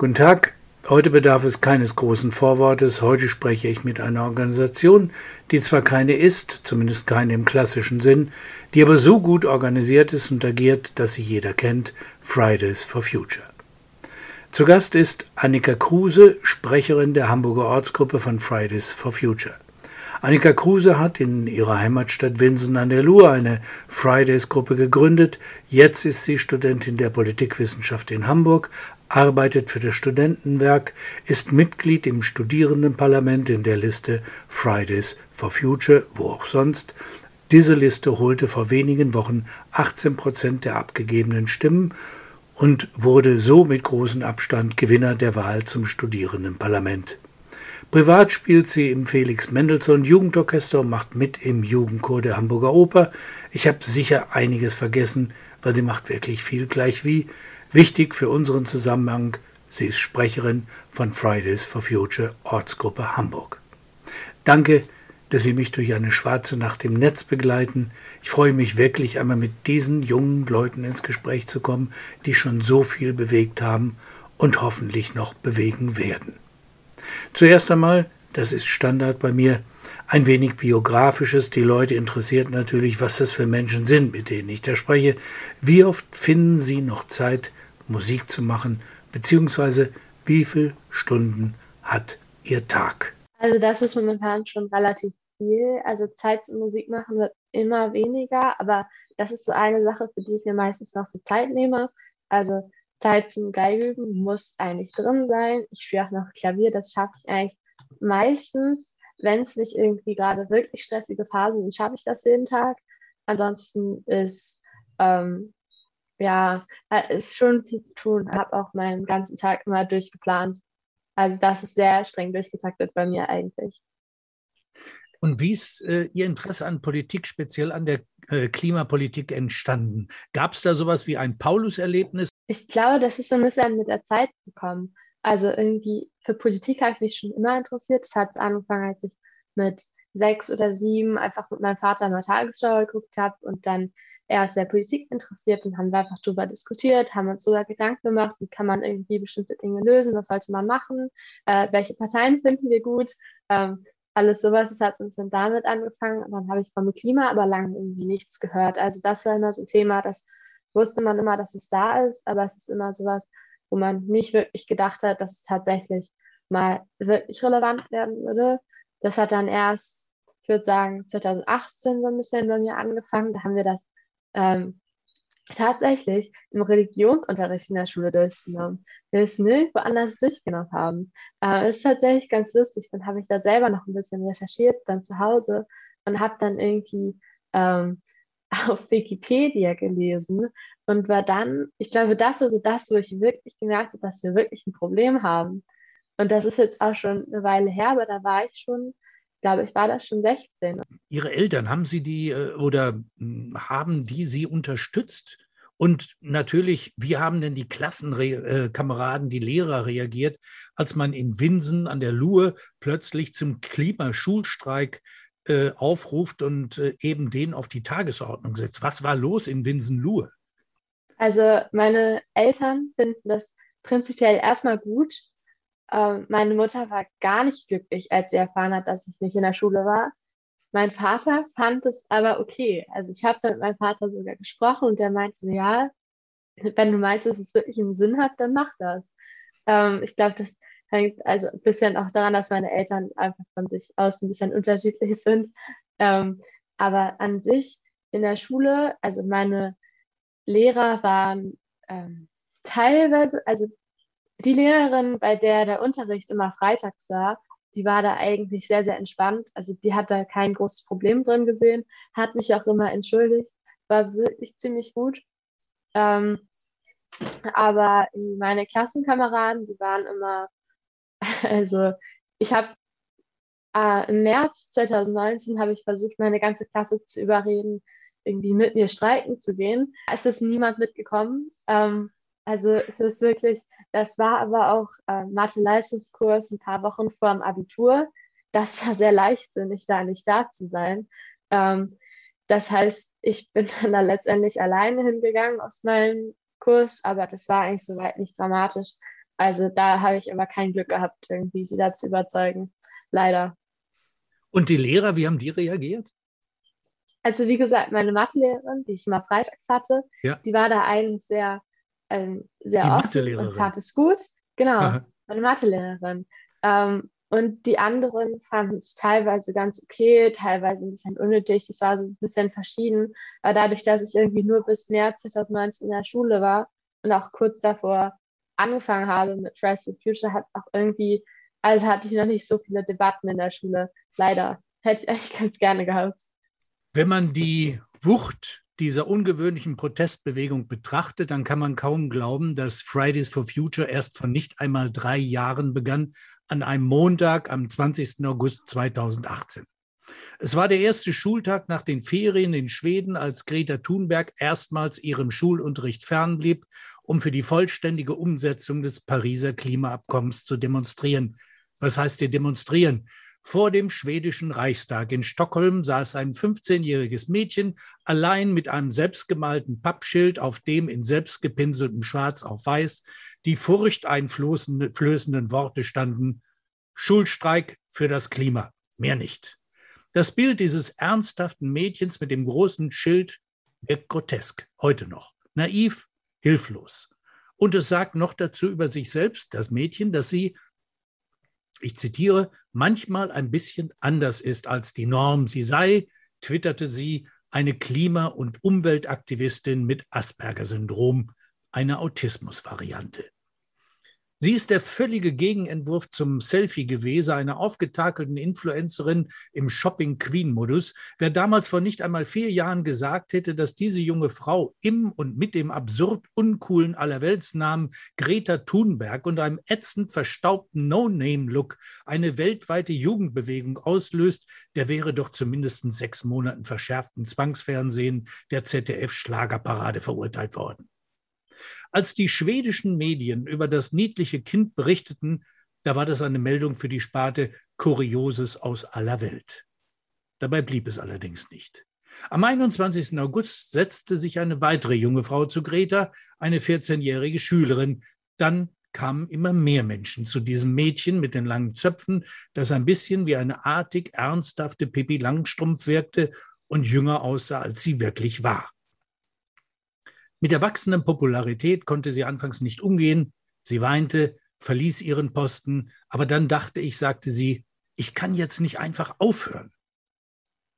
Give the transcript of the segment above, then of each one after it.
Guten Tag. Heute bedarf es keines großen Vorwortes. Heute spreche ich mit einer Organisation, die zwar keine ist, zumindest keine im klassischen Sinn, die aber so gut organisiert ist und agiert, dass sie jeder kennt, Fridays for Future. Zu Gast ist Annika Kruse, Sprecherin der Hamburger Ortsgruppe von Fridays for Future. Annika Kruse hat in ihrer Heimatstadt Winsen an der Luhr eine Fridays-Gruppe gegründet. Jetzt ist sie Studentin der Politikwissenschaft in Hamburg, arbeitet für das Studentenwerk, ist Mitglied im Studierendenparlament in der Liste Fridays for Future, wo auch sonst. Diese Liste holte vor wenigen Wochen 18 Prozent der abgegebenen Stimmen und wurde so mit großem Abstand Gewinner der Wahl zum Studierendenparlament. Privat spielt sie im Felix Mendelssohn Jugendorchester und macht mit im Jugendchor der Hamburger Oper. Ich habe sicher einiges vergessen, weil sie macht wirklich viel gleich wie. Wichtig für unseren Zusammenhang, sie ist Sprecherin von Fridays for Future Ortsgruppe Hamburg. Danke, dass Sie mich durch eine schwarze Nacht im Netz begleiten. Ich freue mich wirklich einmal mit diesen jungen Leuten ins Gespräch zu kommen, die schon so viel bewegt haben und hoffentlich noch bewegen werden. Zuerst einmal, das ist Standard bei mir, ein wenig biografisches. Die Leute interessiert natürlich, was das für Menschen sind, mit denen ich da spreche. Wie oft finden Sie noch Zeit, Musik zu machen, beziehungsweise wie viele Stunden hat Ihr Tag? Also das ist momentan schon relativ viel. Also Zeit zum Musik machen wird immer weniger, aber das ist so eine Sache, für die ich mir meistens noch so Zeit nehme. Also Zeit zum Geigeüben muss eigentlich drin sein. Ich spiele auch noch Klavier, das schaffe ich eigentlich meistens, wenn es nicht irgendwie gerade wirklich stressige Phasen sind, schaffe ich das jeden Tag. Ansonsten ist ähm, ja ist schon viel zu tun. Ich habe auch meinen ganzen Tag immer durchgeplant. Also das ist sehr streng durchgetaktet bei mir eigentlich. Und wie ist äh, Ihr Interesse an Politik, speziell an der äh, Klimapolitik entstanden? Gab es da sowas wie ein Paulus-Erlebnis? ich glaube, das ist so ein bisschen mit der Zeit gekommen. Also irgendwie für Politik habe ich mich schon immer interessiert. Das hat angefangen, als ich mit sechs oder sieben einfach mit meinem Vater mal Tagesschau geguckt habe und dann er ist sehr Politik interessiert und haben wir einfach darüber diskutiert, haben uns sogar Gedanken gemacht, wie kann man irgendwie bestimmte Dinge lösen, was sollte man machen, äh, welche Parteien finden wir gut, ähm, alles sowas. Das hat uns dann damit angefangen und dann habe ich vom Klima aber lange irgendwie nichts gehört. Also das war immer so ein Thema, das wusste man immer, dass es da ist, aber es ist immer sowas, wo man nicht wirklich gedacht hat, dass es tatsächlich mal wirklich relevant werden würde. Das hat dann erst, ich würde sagen, 2018 so ein bisschen bei mir angefangen. Da haben wir das ähm, tatsächlich im Religionsunterricht in der Schule durchgenommen. Wir es nirgendwo anders durchgenommen haben. Äh, ist tatsächlich ganz lustig. Dann habe ich da selber noch ein bisschen recherchiert, dann zu Hause und habe dann irgendwie ähm, auf Wikipedia gelesen und war dann, ich glaube, das ist also das, wo ich wirklich gemerkt habe, dass wir wirklich ein Problem haben. Und das ist jetzt auch schon eine Weile her, aber da war ich schon, glaube, ich war da schon 16. Ihre Eltern, haben Sie die äh, oder hm, haben die Sie unterstützt? Und natürlich, wie haben denn die Klassenkameraden, die Lehrer reagiert, als man in Winsen an der Luhe plötzlich zum Klimaschulstreik äh, aufruft und äh, eben den auf die Tagesordnung setzt. Was war los in Winsenlohe? Also meine Eltern finden das prinzipiell erstmal gut. Ähm, meine Mutter war gar nicht glücklich, als sie erfahren hat, dass ich nicht in der Schule war. Mein Vater fand es aber okay. Also ich habe mit meinem Vater sogar gesprochen und der meinte, ja, wenn du meinst, dass es wirklich einen Sinn hat, dann mach das. Ähm, ich glaube, das hängt also ein bisschen auch daran, dass meine Eltern einfach von sich aus ein bisschen unterschiedlich sind. Ähm, aber an sich in der Schule, also meine Lehrer waren ähm, teilweise, also die Lehrerin, bei der der Unterricht immer freitags war, die war da eigentlich sehr, sehr entspannt. Also die hat da kein großes Problem drin gesehen, hat mich auch immer entschuldigt, war wirklich ziemlich gut. Ähm, aber meine Klassenkameraden, die waren immer Also ich habe äh, im März 2019 habe ich versucht, meine ganze Klasse zu überreden, irgendwie mit mir streiken zu gehen. Es ist niemand mitgekommen. Ähm, also es ist wirklich, das war aber auch äh, Mathe-Leistungskurs ein paar Wochen vor dem Abitur. Das war sehr leichtsinnig, da nicht da zu sein. Ähm, das heißt, ich bin dann da letztendlich alleine hingegangen aus meinem Kurs, aber das war eigentlich soweit nicht dramatisch. Also da habe ich aber kein Glück gehabt, irgendwie sie da zu überzeugen. Leider. Und die Lehrer, wie haben die reagiert? Also wie gesagt, meine Mathelehrerin, die ich immer freitags hatte, ja. die war da eigentlich sehr, ähm, sehr die offen und fand es gut. Genau, Aha. meine Mathelehrerin. Ähm, und die anderen fanden es teilweise ganz okay, teilweise ein bisschen unnötig. Es war so ein bisschen verschieden. Aber dadurch, dass ich irgendwie nur bis März 2019 in der Schule war und auch kurz davor angefangen habe mit Fridays for Future, hat es auch irgendwie, also hatte ich noch nicht so viele Debatten in der Schule. Leider. Hätte ich eigentlich ganz gerne gehabt. Wenn man die Wucht dieser ungewöhnlichen Protestbewegung betrachtet, dann kann man kaum glauben, dass Fridays for Future erst vor nicht einmal drei Jahren begann, an einem Montag am 20. August 2018. Es war der erste Schultag nach den Ferien in Schweden, als Greta Thunberg erstmals ihrem Schulunterricht fernblieb, um für die vollständige Umsetzung des Pariser Klimaabkommens zu demonstrieren. Was heißt hier demonstrieren? Vor dem schwedischen Reichstag in Stockholm saß ein 15-jähriges Mädchen allein mit einem selbstgemalten Pappschild, auf dem in selbstgepinseltem Schwarz auf Weiß die furchteinflößenden Worte standen Schulstreik für das Klima, mehr nicht. Das Bild dieses ernsthaften Mädchens mit dem großen Schild wirkt grotesk, heute noch, naiv, hilflos. Und es sagt noch dazu über sich selbst, das Mädchen, dass sie ich zitiere, manchmal ein bisschen anders ist als die Norm. Sie sei, twitterte sie, eine Klima- und Umweltaktivistin mit Asperger-Syndrom, eine Autismusvariante. Sie ist der völlige Gegenentwurf zum Selfie gewesen, einer aufgetakelten Influencerin im Shopping-Queen-Modus. Wer damals vor nicht einmal vier Jahren gesagt hätte, dass diese junge Frau im und mit dem absurd uncoolen Allerweltsnamen Greta Thunberg und einem ätzend verstaubten No-Name-Look eine weltweite Jugendbewegung auslöst, der wäre doch zumindest sechs Monaten verschärftem Zwangsfernsehen der ZDF-Schlagerparade verurteilt worden. Als die schwedischen Medien über das niedliche Kind berichteten, da war das eine Meldung für die Sparte Kurioses aus aller Welt. Dabei blieb es allerdings nicht. Am 21. August setzte sich eine weitere junge Frau zu Greta, eine 14-jährige Schülerin. Dann kamen immer mehr Menschen zu diesem Mädchen mit den langen Zöpfen, das ein bisschen wie eine artig ernsthafte Pippi Langstrumpf wirkte und jünger aussah, als sie wirklich war. Mit der wachsenden Popularität konnte sie anfangs nicht umgehen. Sie weinte, verließ ihren Posten, aber dann dachte ich, sagte sie, ich kann jetzt nicht einfach aufhören.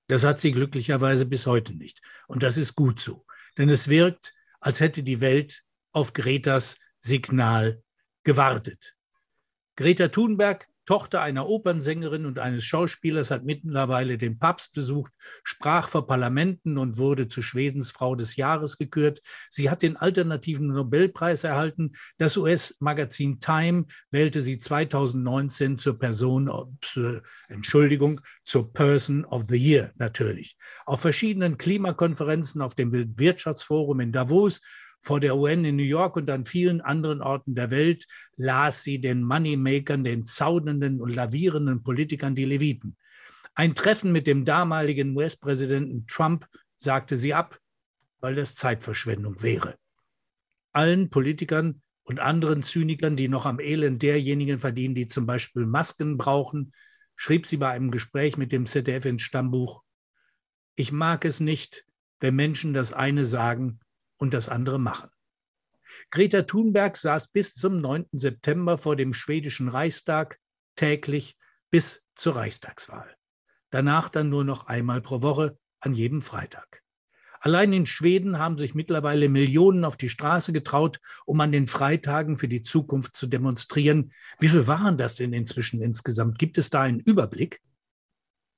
Das hat sie glücklicherweise bis heute nicht. Und das ist gut so. Denn es wirkt, als hätte die Welt auf Gretas Signal gewartet. Greta Thunberg Tochter einer Opernsängerin und eines Schauspielers, hat mittlerweile den Papst besucht, sprach vor Parlamenten und wurde zu Schwedens Frau des Jahres gekürt. Sie hat den alternativen Nobelpreis erhalten. Das US-Magazin Time wählte sie 2019 zur Person, Entschuldigung, zur Person of the Year natürlich. Auf verschiedenen Klimakonferenzen, auf dem Weltwirtschaftsforum in Davos vor der UN in New York und an vielen anderen Orten der Welt las sie den Moneymakern, den zaunenden und lavierenden Politikern die Leviten. Ein Treffen mit dem damaligen US-Präsidenten Trump sagte sie ab, weil das Zeitverschwendung wäre. Allen Politikern und anderen Zynikern, die noch am Elend derjenigen verdienen, die zum Beispiel Masken brauchen, schrieb sie bei einem Gespräch mit dem ZDF ins Stammbuch, ich mag es nicht, wenn Menschen das eine sagen und das andere machen. Greta Thunberg saß bis zum 9. September vor dem schwedischen Reichstag täglich bis zur Reichstagswahl. Danach dann nur noch einmal pro Woche an jedem Freitag. Allein in Schweden haben sich mittlerweile Millionen auf die Straße getraut, um an den Freitagen für die Zukunft zu demonstrieren. Wie viel waren das denn inzwischen insgesamt? Gibt es da einen Überblick?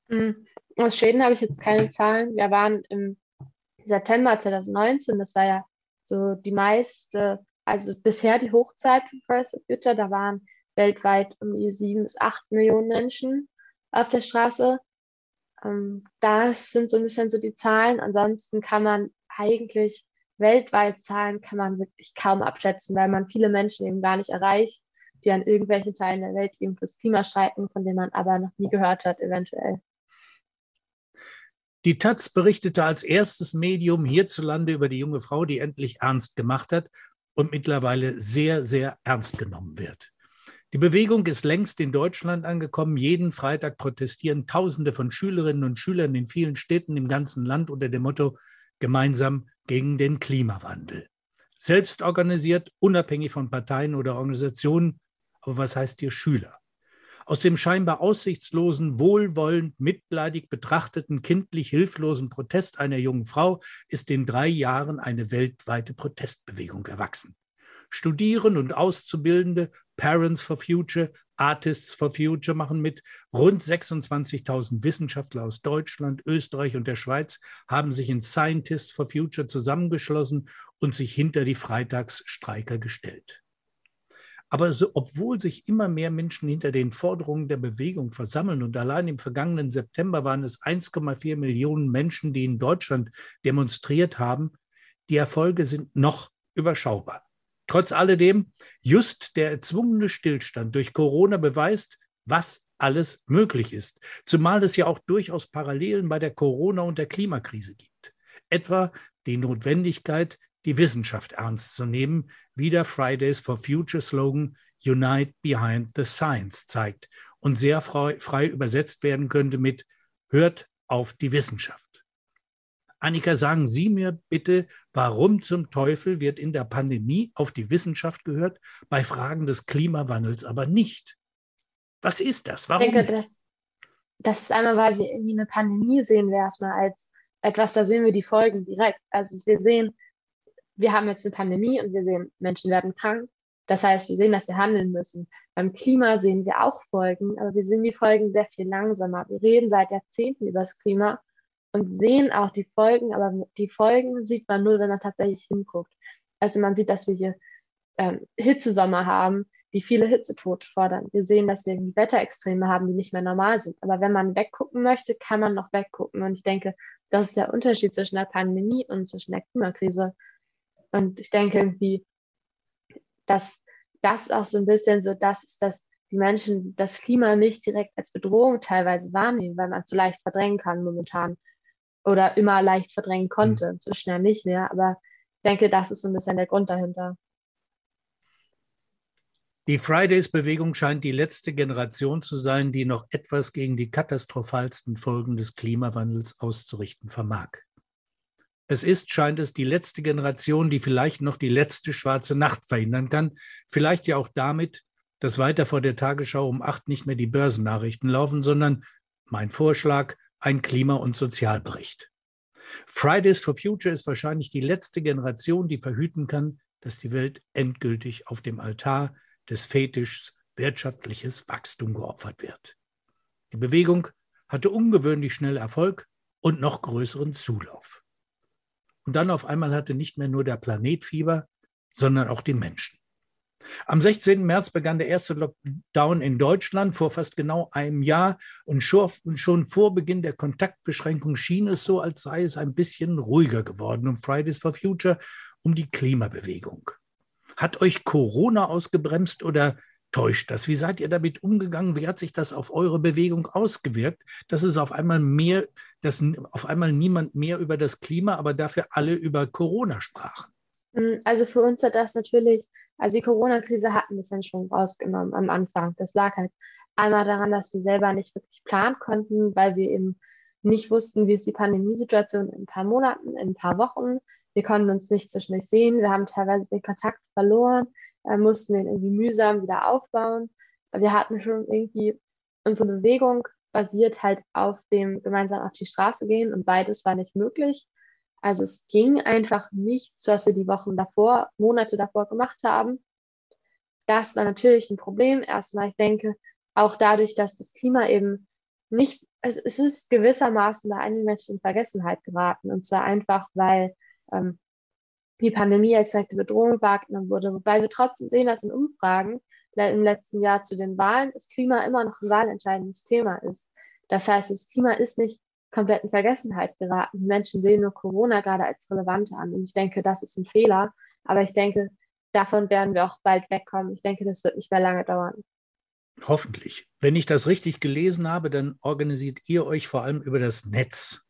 Hm, aus Schweden habe ich jetzt keine Zahlen. Wir waren im September 2019, das war ja so die meiste, also bisher die Hochzeit von Fridays for Future, da waren weltweit um die sieben bis acht Millionen Menschen auf der Straße. Ähm, das sind so ein bisschen so die Zahlen. Ansonsten kann man eigentlich weltweit Zahlen kann man wirklich kaum abschätzen, weil man viele Menschen eben gar nicht erreicht, die an irgendwelchen Teilen der Welt eben fürs Klima streiken, von denen man aber noch nie gehört hat, eventuell. Die Taz berichtete als erstes Medium hierzulande über die junge Frau, die endlich ernst gemacht hat. und mittlerweile sehr, sehr ernst genommen wird. Die Bewegung ist längst in Deutschland angekommen. Jeden Freitag protestieren Tausende von Schülerinnen und Schülern in vielen Städten im ganzen Land unter dem Motto gemeinsam gegen den Klimawandel. Selbst organisiert, unabhängig von Parteien oder Organisationen. Aber was heißt hier Schüler? Aus dem scheinbar aussichtslosen, wohlwollend, mitleidig betrachteten, kindlich hilflosen Protest einer jungen Frau ist in drei Jahren eine weltweite Protestbewegung erwachsen. Studierende und Auszubildende, Parents for Future, Artists for Future machen mit. Rund 26.000 Wissenschaftler aus Deutschland, Österreich und der Schweiz haben sich in Scientists for Future zusammengeschlossen und sich hinter die Freitagsstreiker gestellt. Aber so, obwohl sich immer mehr Menschen hinter den Forderungen der Bewegung versammeln und allein im vergangenen September waren es 1,4 Millionen Menschen, die in Deutschland demonstriert haben, die Erfolge sind noch überschaubar. Trotz alledem, just der erzwungene Stillstand durch Corona beweist, was alles möglich ist. Zumal es ja auch durchaus Parallelen bei der Corona- und der Klimakrise gibt. Etwa die Notwendigkeit, die Wissenschaft ernst zu nehmen, wie der Fridays for Future Slogan Unite Behind the Science zeigt und sehr frei, frei übersetzt werden könnte mit Hört auf die Wissenschaft. Annika, sagen Sie mir bitte, warum zum Teufel wird in der Pandemie auf die Wissenschaft gehört, bei Fragen des Klimawandels aber nicht? Was ist das? Warum? Ich denke, das, das ist einmal, weil wir irgendwie eine Pandemie sehen wir erstmal als etwas, da sehen wir die Folgen direkt. Also wir sehen, wir haben jetzt eine Pandemie und wir sehen, Menschen werden krank. Das heißt, wir sehen, dass wir handeln müssen. Beim Klima sehen wir auch Folgen, aber wir sehen die Folgen sehr viel langsamer. Wir reden seit Jahrzehnten über das Klima und sehen auch die Folgen, aber die Folgen sieht man nur, wenn man tatsächlich hinguckt. Also man sieht, dass wir hier ähm, Hitzesommer haben, die viele Hitzetote fordern. Wir sehen, dass wir Wetterextreme haben, die nicht mehr normal sind. Aber wenn man weggucken möchte, kann man noch weggucken. Und ich denke, das ist der Unterschied zwischen der Pandemie und zwischen der Klimakrise. Und ich denke irgendwie, dass das auch so ein bisschen so das ist, dass die Menschen das Klima nicht direkt als Bedrohung teilweise wahrnehmen, weil man es so leicht verdrängen kann momentan oder immer leicht verdrängen konnte. Mhm. Inzwischen ja nicht mehr, aber ich denke, das ist so ein bisschen der Grund dahinter. Die Fridays-Bewegung scheint die letzte Generation zu sein, die noch etwas gegen die katastrophalsten Folgen des Klimawandels auszurichten vermag. Es ist, scheint es, die letzte Generation, die vielleicht noch die letzte schwarze Nacht verhindern kann, vielleicht ja auch damit, dass weiter vor der Tagesschau um acht nicht mehr die Börsennachrichten laufen, sondern mein Vorschlag, ein Klima- und Sozialbericht. Fridays for Future ist wahrscheinlich die letzte Generation, die verhüten kann, dass die Welt endgültig auf dem Altar des Fetischs wirtschaftliches Wachstum geopfert wird. Die Bewegung hatte ungewöhnlich schnell Erfolg und noch größeren Zulauf. Und dann auf einmal hatte nicht mehr nur der Planet Fieber, sondern auch die Menschen. Am 16. März begann der erste Lockdown in Deutschland vor fast genau einem Jahr und schon vor Beginn der Kontaktbeschränkung schien es so, als sei es ein bisschen ruhiger geworden um Fridays for Future, um die Klimabewegung. Hat euch Corona ausgebremst oder täuscht das? Wie seid ihr damit umgegangen? Wie hat sich das auf eure Bewegung ausgewirkt, dass es auf einmal mehr, dass auf einmal niemand mehr über das Klima, aber dafür alle über Corona sprachen? Hm, also für uns hat das natürlich also die Corona-Krise hat ein bisschen schon rausgenommen am Anfang. Das lag halt einmal daran, dass wir selber nicht wirklich planen konnten, weil wir eben nicht wussten, wie ist die Pandemiesituation in ein paar Monaten, in ein paar Wochen. Wir konnten uns nicht zwischendurch sehen. Wir haben teilweise den Kontakt verloren, äh, mussten den irgendwie mühsam wieder aufbauen. Wir hatten schon irgendwie unsere Bewegung basiert halt auf dem gemeinsam auf die Straße gehen und beides war nicht möglich. Also es ging einfach nichts, was wir die Wochen davor, Monate davor gemacht haben. Das war natürlich ein Problem. Erstmal, ich denke, auch dadurch, dass das Klima eben nicht, es, es ist gewissermaßen bei einigen Menschen in Vergessenheit geraten. Und zwar einfach, weil ähm, die Pandemie als direkte Bedrohung wahrgenommen wurde. Wobei wir trotzdem sehen, dass in Umfragen im letzten Jahr zu den Wahlen das Klima immer noch ein wahlentscheidendes Thema ist. Das heißt, das Klima ist nicht komplett in Vergessenheit geraten. Die Menschen sehen nur Corona gerade als relevant an. Und ich denke, das ist ein Fehler. Aber ich denke, davon werden wir auch bald wegkommen. Ich denke, das wird nicht mehr lange dauern. Hoffentlich. Wenn ich das richtig gelesen habe, dann organisiert ihr euch vor allem über das Netz.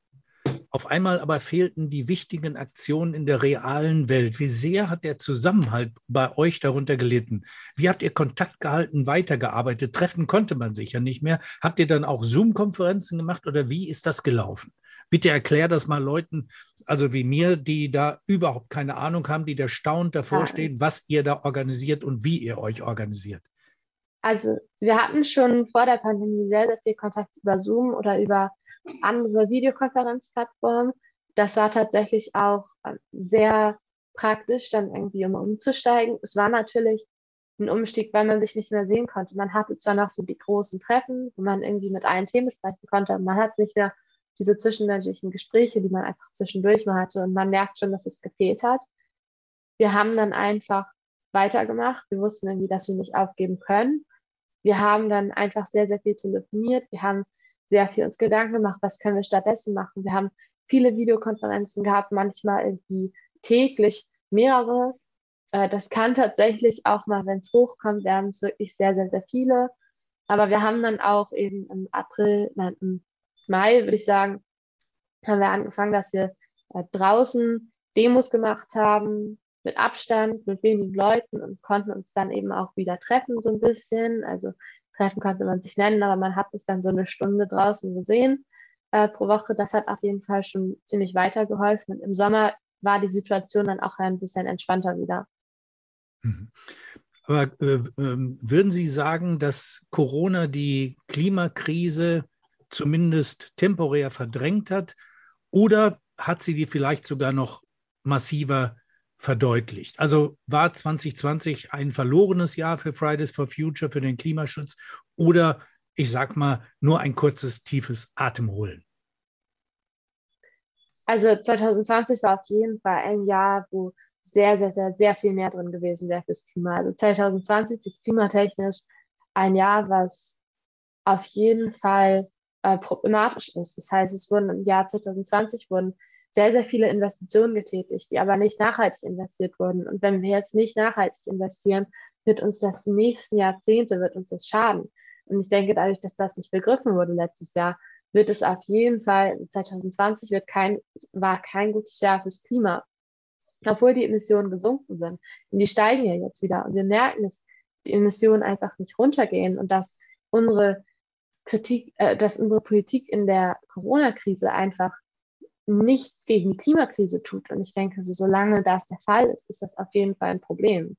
Auf einmal aber fehlten die wichtigen Aktionen in der realen Welt. Wie sehr hat der Zusammenhalt bei euch darunter gelitten? Wie habt ihr Kontakt gehalten, weitergearbeitet? Treffen konnte man sich ja nicht mehr. Habt ihr dann auch Zoom-Konferenzen gemacht oder wie ist das gelaufen? Bitte erklär das mal Leuten, also wie mir, die da überhaupt keine Ahnung haben, die da staunt davor stehen, was ihr da organisiert und wie ihr euch organisiert. Also wir hatten schon vor der Pandemie sehr, sehr viel Kontakt über Zoom oder über andere Videokonferenzplattformen. Das war tatsächlich auch ähm, sehr praktisch, dann irgendwie um umzusteigen. Es war natürlich ein Umstieg, weil man sich nicht mehr sehen konnte. Man hatte zwar noch so die großen Treffen, wo man irgendwie mit allen Themen sprechen konnte, aber man hat nicht mehr diese zwischenmenschlichen Gespräche, die man einfach zwischendurch mal hatte und man merkt schon, dass es gefehlt hat. Wir haben dann einfach weitergemacht. Wir wussten irgendwie, dass wir nicht aufgeben können. Wir haben dann einfach sehr, sehr viel telefoniert. Wir haben sehr viel uns Gedanken gemacht, was können wir stattdessen machen. Wir haben viele Videokonferenzen gehabt, manchmal irgendwie täglich mehrere. Äh, das kann tatsächlich auch mal, wenn es hochkommt, werden es wirklich sehr, sehr, sehr viele. Aber wir haben dann auch eben im April, nein, im Mai, würde ich sagen, haben wir angefangen, dass wir äh, draußen Demos gemacht haben, mit Abstand, mit wenigen Leuten und konnten uns dann eben auch wieder treffen, so ein bisschen. Also treffen konnte man sich nennen, aber man hat sich dann so eine Stunde draußen gesehen äh, pro Woche. Das hat auf jeden Fall schon ziemlich weitergeholfen. Und im Sommer war die Situation dann auch ein bisschen entspannter wieder. Mhm. Aber äh, äh, würden Sie sagen, dass Corona die Klimakrise zumindest temporär verdrängt hat oder hat sie die vielleicht sogar noch massiver verdeutlicht. Also war 2020 ein verlorenes Jahr für Fridays for Future, für den Klimaschutz oder ich sag mal nur ein kurzes, tiefes Atemholen? Also 2020 war auf jeden Fall ein Jahr, wo sehr, sehr, sehr, sehr viel mehr drin gewesen wäre fürs Klima. Also 2020 ist klimatechnisch ein Jahr, was auf jeden Fall äh, problematisch ist. Das heißt, es wurden im Jahr 2020 wurden sehr, sehr viele Investitionen getätigt, die aber nicht nachhaltig investiert wurden. Und wenn wir jetzt nicht nachhaltig investieren, wird uns das die nächsten Jahrzehnte, wird uns das schaden. Und ich denke, dadurch, dass das nicht begriffen wurde letztes Jahr, wird es auf jeden Fall, 2020 wird kein, war kein gutes Jahr fürs Klima. Obwohl die Emissionen gesunken sind. Und die steigen ja jetzt wieder. Und wir merken, dass die Emissionen einfach nicht runtergehen und dass unsere Kritik, äh, dass unsere Politik in der Corona-Krise einfach nichts gegen die Klimakrise tut. Und ich denke, so, solange das der Fall ist, ist das auf jeden Fall ein Problem.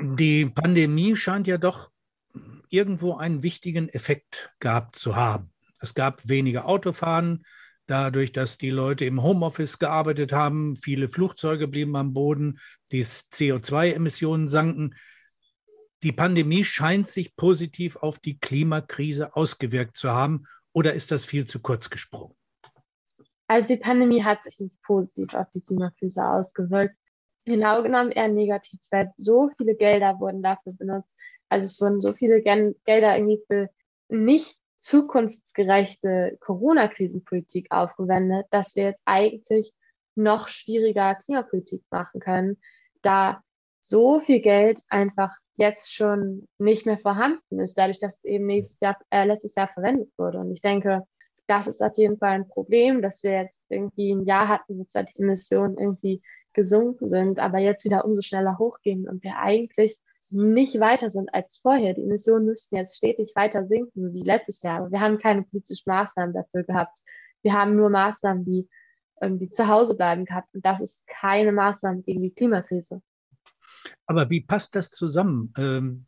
Die Pandemie scheint ja doch irgendwo einen wichtigen Effekt gehabt zu haben. Es gab weniger Autofahren, dadurch, dass die Leute im Homeoffice gearbeitet haben, viele Flugzeuge blieben am Boden, die CO2-Emissionen sanken. Die Pandemie scheint sich positiv auf die Klimakrise ausgewirkt zu haben, oder ist das viel zu kurz gesprungen? Also die Pandemie hat sich nicht positiv auf die Klimakrise ausgewirkt. Genau genommen eher negativ, weil so viele Gelder wurden dafür benutzt. Also es wurden so viele Gen Gelder irgendwie für nicht zukunftsgerechte Corona-Krisenpolitik aufgewendet, dass wir jetzt eigentlich noch schwieriger Klimapolitik machen können, da so viel Geld einfach jetzt schon nicht mehr vorhanden ist, dadurch, dass es eben nächstes Jahr, äh, letztes Jahr verwendet wurde. Und ich denke, das ist auf jeden Fall ein Problem, dass wir jetzt irgendwie ein Jahr hatten, wo die Emissionen irgendwie gesunken sind, aber jetzt wieder umso schneller hochgehen und wir eigentlich nicht weiter sind als vorher. Die Emissionen müssten jetzt stetig weiter sinken wie letztes Jahr. Aber wir haben keine politischen Maßnahmen dafür gehabt. Wir haben nur Maßnahmen, die irgendwie zu Hause bleiben gehabt. Und das ist keine Maßnahme gegen die Klimakrise. Aber wie passt das zusammen? Ähm,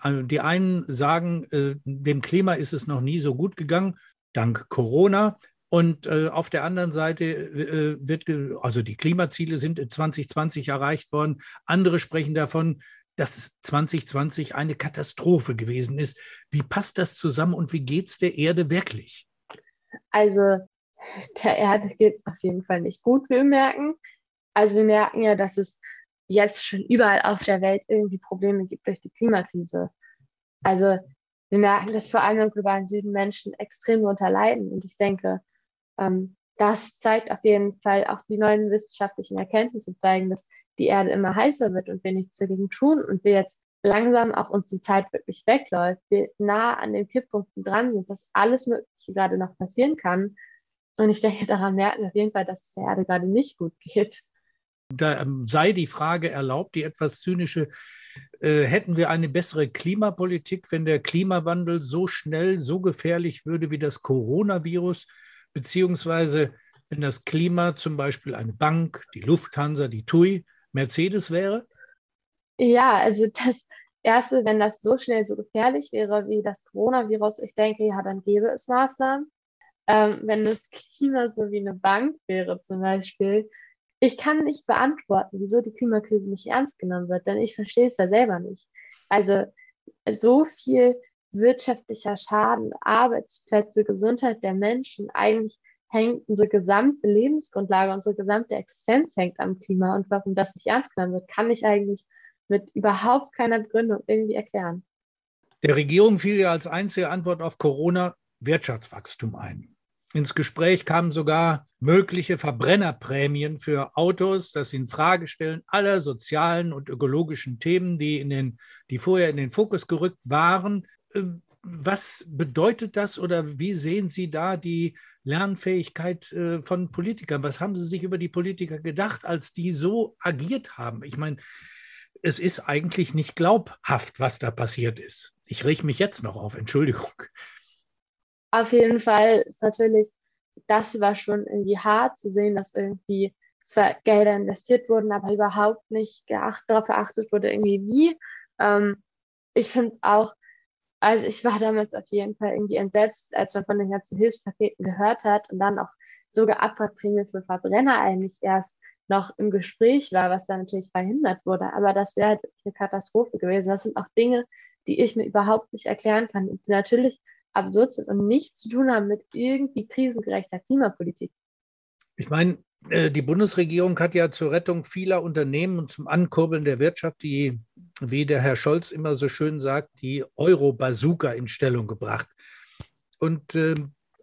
also die einen sagen, äh, dem Klima ist es noch nie so gut gegangen dank Corona. Und äh, auf der anderen Seite äh, wird, also die Klimaziele sind 2020 erreicht worden. Andere sprechen davon, dass 2020 eine Katastrophe gewesen ist. Wie passt das zusammen und wie geht es der Erde wirklich? Also der Erde geht es auf jeden Fall nicht gut, wir merken. Also wir merken ja, dass es jetzt schon überall auf der Welt irgendwie Probleme gibt durch die Klimakrise. Also wir merken, dass vor allem im globalen Süden Menschen extrem darunter leiden. Und ich denke, ähm, das zeigt auf jeden Fall auch die neuen wissenschaftlichen Erkenntnisse zeigen, dass die Erde immer heißer wird und wir nichts dagegen tun und wir jetzt langsam auch uns die Zeit wirklich wegläuft, wir nah an den Kipppunkten dran sind, dass alles Mögliche gerade noch passieren kann. Und ich denke, daran merken wir auf jeden Fall, dass es der Erde gerade nicht gut geht. Da ähm, sei die Frage erlaubt, die etwas zynische, äh, hätten wir eine bessere Klimapolitik, wenn der Klimawandel so schnell, so gefährlich würde wie das Coronavirus, beziehungsweise wenn das Klima zum Beispiel eine Bank, die Lufthansa, die TUI, Mercedes wäre? Ja, also das Erste, wenn das so schnell so gefährlich wäre wie das Coronavirus, ich denke, ja, dann gäbe es Maßnahmen. Ähm, wenn das Klima so wie eine Bank wäre zum Beispiel, ich kann nicht beantworten, wieso die Klimakrise nicht ernst genommen wird, denn ich verstehe es ja selber nicht. Also so viel wirtschaftlicher Schaden, Arbeitsplätze, Gesundheit der Menschen, eigentlich hängt unsere gesamte Lebensgrundlage, unsere gesamte Existenz hängt am Klima und warum das nicht ernst genommen wird, kann ich eigentlich mit überhaupt keiner Begründung irgendwie erklären. Der Regierung fiel ja als einzige Antwort auf Corona Wirtschaftswachstum ein. Ins Gespräch kamen sogar mögliche Verbrennerprämien für Autos, das in Frage stellen aller sozialen und ökologischen Themen, die, in den, die vorher in den Fokus gerückt waren. Ähm, was bedeutet das oder wie sehen Sie da die Lernfähigkeit äh, von Politikern? Was haben Sie sich über die Politiker gedacht, als die so agiert haben? Ich meine, es ist eigentlich nicht glaubhaft, was da passiert ist. Ich rieche mich jetzt noch auf, Entschuldigung. Auf jeden Fall ist natürlich, das war schon irgendwie hart zu sehen, dass irgendwie zwar Gelder investiert wurden, aber überhaupt nicht geacht, darauf geachtet wurde, irgendwie wie. Ähm, ich finde es auch, also ich war damals auf jeden Fall irgendwie entsetzt, als man von den ganzen Hilfspaketen gehört hat und dann auch sogar Abwrackprämie für Verbrenner eigentlich erst noch im Gespräch war, was da natürlich verhindert wurde. Aber das wäre halt eine Katastrophe gewesen. Das sind auch Dinge, die ich mir überhaupt nicht erklären kann und die natürlich absurd sind und nichts zu tun haben mit irgendwie krisengerechter Klimapolitik. Ich meine, äh, die Bundesregierung hat ja zur Rettung vieler Unternehmen und zum Ankurbeln der Wirtschaft die, wie der Herr Scholz immer so schön sagt, die Euro-Bazooka in Stellung gebracht. Und äh,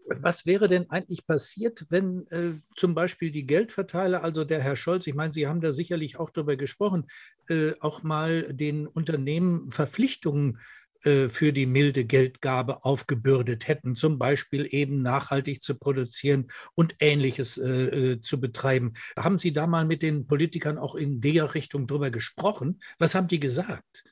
was wäre denn eigentlich passiert, wenn äh, zum Beispiel die Geldverteiler, also der Herr Scholz, ich meine, Sie haben da sicherlich auch darüber gesprochen, äh, auch mal den Unternehmen Verpflichtungen für die milde Geldgabe aufgebürdet hätten, zum Beispiel eben nachhaltig zu produzieren und ähnliches äh, äh, zu betreiben. Haben Sie da mal mit den Politikern auch in der Richtung drüber gesprochen? Was haben die gesagt?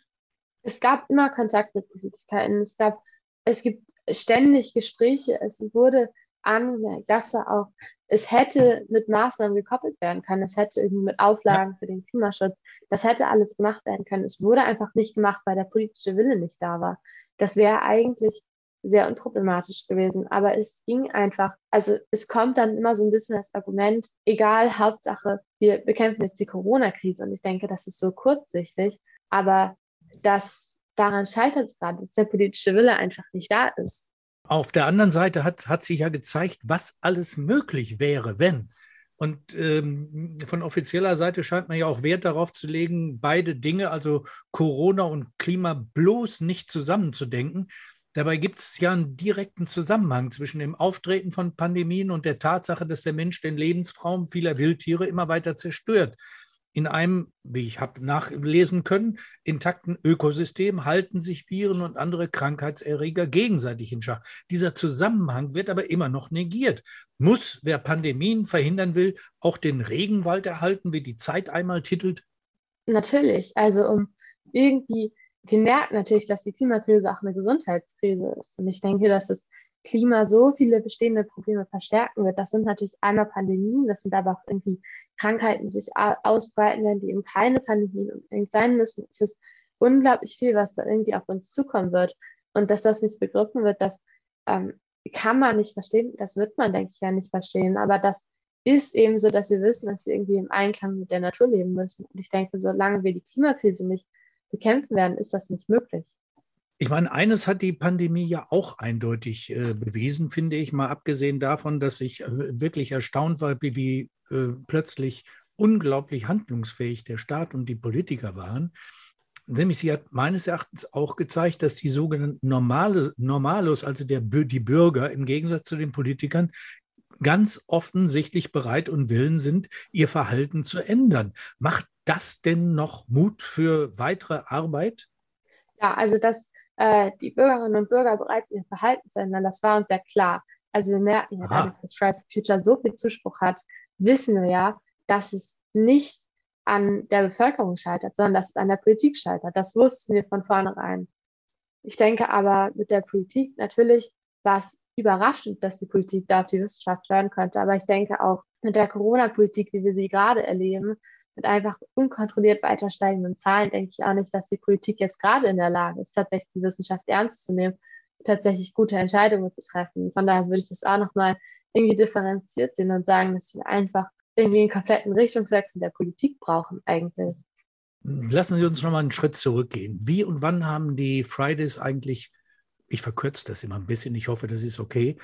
Es gab immer Kontakt mit Politikern. Es gab, es gibt ständig Gespräche. Es wurde angemerkt, dass er auch es hätte mit Maßnahmen gekoppelt werden können. Es hätte irgendwie mit Auflagen ja. für den Klimaschutz, das hätte alles gemacht werden können. Es wurde einfach nicht gemacht, weil der politische Wille nicht da war. Das wäre eigentlich sehr unproblematisch gewesen. Aber es ging einfach, also es kommt dann immer so ein bisschen das Argument, egal, Hauptsache, wir bekämpfen jetzt die Corona-Krise. Und ich denke, das ist so kurzsichtig. Aber das, daran scheitert es gerade, dass der politische Wille einfach nicht da ist. Auf der anderen Seite hat, hat sich ja gezeigt, was alles möglich wäre, wenn. Und ähm, von offizieller Seite scheint man ja auch Wert darauf zu legen, beide Dinge, also Corona und Klima, bloß nicht zusammenzudenken. Dabei gibt es ja einen direkten Zusammenhang zwischen dem Auftreten von Pandemien und der Tatsache, dass der Mensch den Lebensraum vieler Wildtiere immer weiter zerstört in einem, wie ich habe nachlesen können, intakten Ökosystem halten sich Viren und andere Krankheitserreger gegenseitig in Schach. Dieser Zusammenhang wird aber immer noch negiert. Muss, wer Pandemien verhindern will, auch den Regenwald erhalten, wie die Zeit einmal titelt? Natürlich. Also um irgendwie, wir merken natürlich, dass die Klimakrise auch eine Gesundheitskrise ist. Und ich denke, dass es Klima so viele bestehende Probleme verstärken wird. Das sind natürlich einmal Pandemien, das sind aber auch irgendwie Krankheiten, die sich ausbreiten werden, die eben keine Pandemien unbedingt sein müssen. Es ist unglaublich viel, was da irgendwie auf uns zukommen wird. Und dass das nicht begriffen wird, das ähm, kann man nicht verstehen. Das wird man, denke ich, ja nicht verstehen. Aber das ist eben so, dass wir wissen, dass wir irgendwie im Einklang mit der Natur leben müssen. Und ich denke, solange wir die Klimakrise nicht bekämpfen werden, ist das nicht möglich. Ich meine, eines hat die Pandemie ja auch eindeutig äh, bewiesen, finde ich, mal abgesehen davon, dass ich äh, wirklich erstaunt war, wie, wie äh, plötzlich unglaublich handlungsfähig der Staat und die Politiker waren. Nämlich sie hat meines Erachtens auch gezeigt, dass die sogenannten Normale, Normalos, also der, die Bürger im Gegensatz zu den Politikern, ganz offensichtlich bereit und willen sind, ihr Verhalten zu ändern. Macht das denn noch Mut für weitere Arbeit? Ja, also das äh, die Bürgerinnen und Bürger bereit sind, ihr Verhalten zu ändern. Das war uns ja klar. Also wir merken ja dadurch, dass Fridays for Future so viel Zuspruch hat, wissen wir ja, dass es nicht an der Bevölkerung scheitert, sondern dass es an der Politik scheitert. Das wussten wir von vornherein. Ich denke aber mit der Politik, natürlich war es überraschend, dass die Politik da auf die Wissenschaft hören könnte. Aber ich denke auch mit der Corona-Politik, wie wir sie gerade erleben, mit einfach unkontrolliert weiter steigenden Zahlen, denke ich auch nicht, dass die Politik jetzt gerade in der Lage ist, tatsächlich die Wissenschaft ernst zu nehmen, tatsächlich gute Entscheidungen zu treffen. Von daher würde ich das auch nochmal irgendwie differenziert sehen und sagen, dass wir einfach irgendwie einen kompletten Richtungswechsel der Politik brauchen eigentlich. Lassen Sie uns noch mal einen Schritt zurückgehen. Wie und wann haben die Fridays eigentlich, ich verkürze das immer ein bisschen, ich hoffe, das ist okay.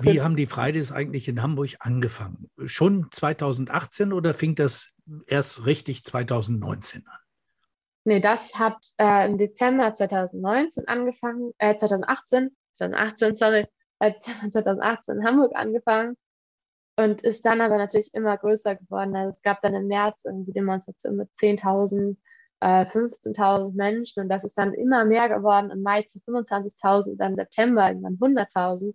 Wie haben die Fridays eigentlich in Hamburg angefangen? Schon 2018 oder fing das erst richtig 2019 an? Nee, das hat äh, im Dezember 2019 angefangen, äh, 2018, 2018, sorry, äh, 2018 in Hamburg angefangen und ist dann aber natürlich immer größer geworden. Also es gab dann im März irgendwie Demonstrationen mit 10.000, äh, 15.000 Menschen und das ist dann immer mehr geworden. Im Mai zu 25.000, dann September irgendwann 100.000.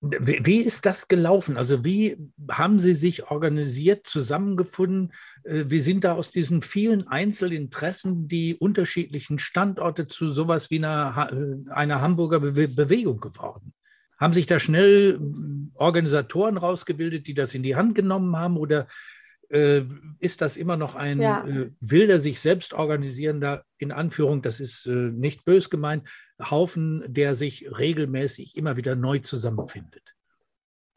Wie ist das gelaufen? Also wie haben Sie sich organisiert, zusammengefunden? Äh, wie sind da aus diesen vielen Einzelinteressen die unterschiedlichen Standorte zu sowas wie einer, äh, einer Hamburger Bewegung geworden? Haben sich da schnell hm, Organisatoren rausgebildet, die das in die Hand genommen haben? Oder äh, ist das immer noch ein ja. äh, wilder, sich selbst organisierender, in Anführung, das ist äh, nicht bös gemeint, Haufen, der sich regelmäßig immer wieder neu zusammenfindet?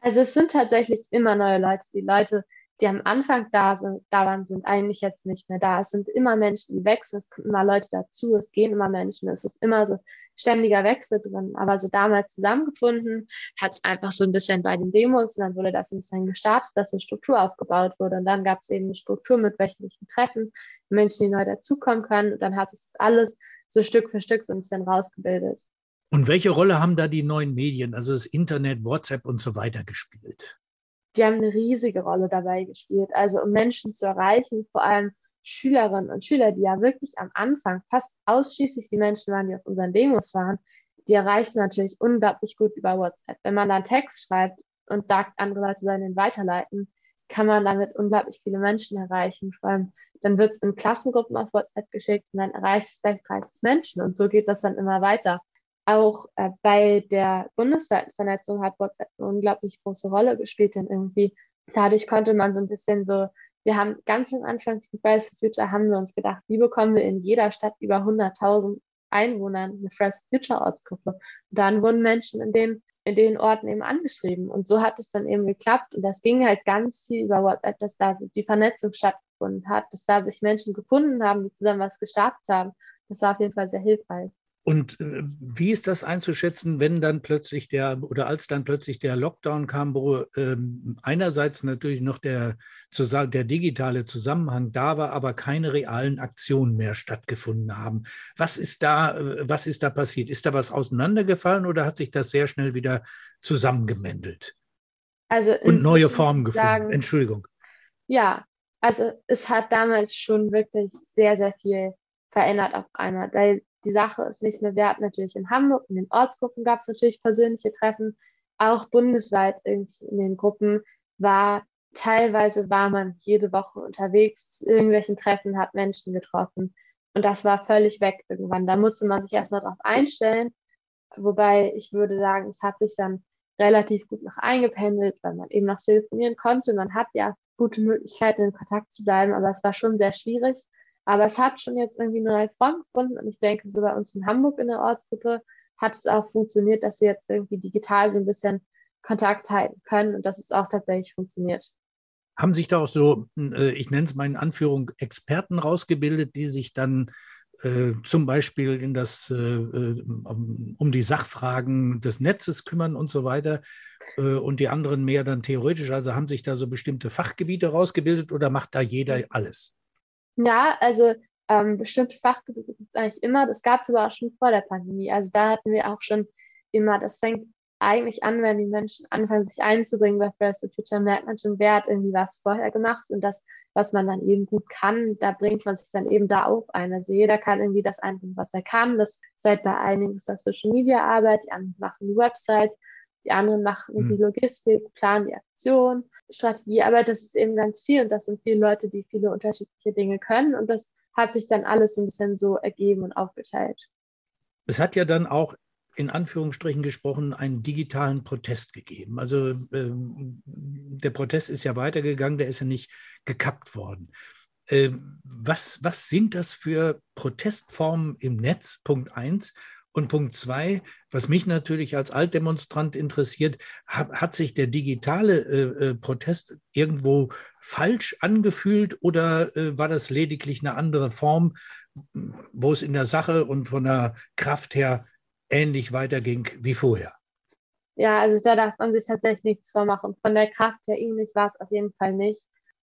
Also es sind tatsächlich immer neue Leute. Die Leute, die am Anfang da sind, da waren, sind eigentlich jetzt nicht mehr da. Es sind immer Menschen, die wechseln, es kommen immer Leute dazu, es gehen immer Menschen, es ist immer so ständiger Wechsel drin. Aber so damals zusammengefunden hat es einfach so ein bisschen bei den Demos und dann wurde das ein bisschen gestartet, dass eine Struktur aufgebaut wurde. Und dann gab es eben eine Struktur mit wöchentlichen Treffen, Menschen, die neu dazukommen können. Und dann hat sich das alles so Stück für Stück so ein bisschen rausgebildet. Und welche Rolle haben da die neuen Medien, also das Internet, WhatsApp und so weiter gespielt? Die haben eine riesige Rolle dabei gespielt. Also um Menschen zu erreichen, vor allem Schülerinnen und Schüler, die ja wirklich am Anfang fast ausschließlich die Menschen waren, die auf unseren Demos waren, die erreichen natürlich unglaublich gut über WhatsApp. Wenn man dann Text schreibt und sagt, andere Leute sollen ihn weiterleiten, kann man damit unglaublich viele Menschen erreichen. Vor allem, dann wird es in Klassengruppen auf WhatsApp geschickt und dann erreicht es gleich 30 Menschen und so geht das dann immer weiter. Auch äh, bei der bundesweiten Vernetzung hat WhatsApp eine unglaublich große Rolle gespielt, denn irgendwie dadurch konnte man so ein bisschen so wir haben ganz am Anfang von Fridays for Future haben wir uns gedacht, wie bekommen wir in jeder Stadt über 100.000 Einwohnern eine Fridays for Future Ortsgruppe? Und dann wurden Menschen in den, in den Orten eben angeschrieben. Und so hat es dann eben geklappt. Und das ging halt ganz viel über WhatsApp, dass da die Vernetzung stattgefunden hat, dass da sich Menschen gefunden haben, die zusammen was gestartet haben. Das war auf jeden Fall sehr hilfreich. Und äh, wie ist das einzuschätzen, wenn dann plötzlich der oder als dann plötzlich der Lockdown kam, wo ähm, einerseits natürlich noch der, der digitale Zusammenhang da war, aber keine realen Aktionen mehr stattgefunden haben? Was ist da, äh, was ist da passiert? Ist da was auseinandergefallen oder hat sich das sehr schnell wieder zusammengemändelt? Also und neue Formen gefunden. Sagen, Entschuldigung. Ja, also es hat damals schon wirklich sehr, sehr viel verändert auf einmal, weil die Sache ist nicht mehr wert. Natürlich in Hamburg, in den Ortsgruppen gab es natürlich persönliche Treffen. Auch bundesweit in den Gruppen war teilweise war man jede Woche unterwegs, irgendwelchen Treffen, hat Menschen getroffen. Und das war völlig weg irgendwann. Da musste man sich erstmal drauf einstellen. Wobei ich würde sagen, es hat sich dann relativ gut noch eingependelt, weil man eben noch telefonieren konnte. Man hat ja gute Möglichkeiten, in Kontakt zu bleiben, aber es war schon sehr schwierig. Aber es hat schon jetzt irgendwie eine neue Form gefunden und ich denke, so bei uns in Hamburg in der Ortsgruppe hat es auch funktioniert, dass wir jetzt irgendwie digital so ein bisschen Kontakt halten können und dass es auch tatsächlich funktioniert. Haben sich da auch so, äh, ich nenne es mal in Anführung, Experten rausgebildet, die sich dann äh, zum Beispiel in das, äh, äh um die Sachfragen des Netzes kümmern und so weiter äh, und die anderen mehr dann theoretisch? Also haben sich da so bestimmte Fachgebiete rausgebildet oder macht da jeder alles? Ja, also ähm, bestimmte Fachgebiete gibt es eigentlich immer. Das gab es aber auch schon vor der Pandemie. Also da hatten wir auch schon immer, das fängt eigentlich an, wenn die Menschen anfangen, sich einzubringen bei First Future, merkt man schon, wer hat irgendwie was vorher gemacht und das, was man dann eben gut kann, da bringt man sich dann eben da auch ein. Also jeder kann irgendwie das einbringen, was er kann. Das seit bei einigen ist das Social Media Arbeit, die anderen machen die Websites, die anderen machen mhm. die Logistik, planen die Aktion, Strategie, aber das ist eben ganz viel und das sind viele Leute, die viele unterschiedliche Dinge können und das hat sich dann alles ein bisschen so ergeben und aufgeteilt. Es hat ja dann auch in Anführungsstrichen gesprochen einen digitalen Protest gegeben. Also ähm, der Protest ist ja weitergegangen, der ist ja nicht gekappt worden. Ähm, was, was sind das für Protestformen im Netz? Punkt eins. Und Punkt zwei, was mich natürlich als Altdemonstrant interessiert, hat, hat sich der digitale äh, äh, Protest irgendwo falsch angefühlt oder äh, war das lediglich eine andere Form, wo es in der Sache und von der Kraft her ähnlich weiterging wie vorher? Ja, also da darf man sich tatsächlich nichts vormachen. Von der Kraft her ähnlich war es auf jeden Fall nicht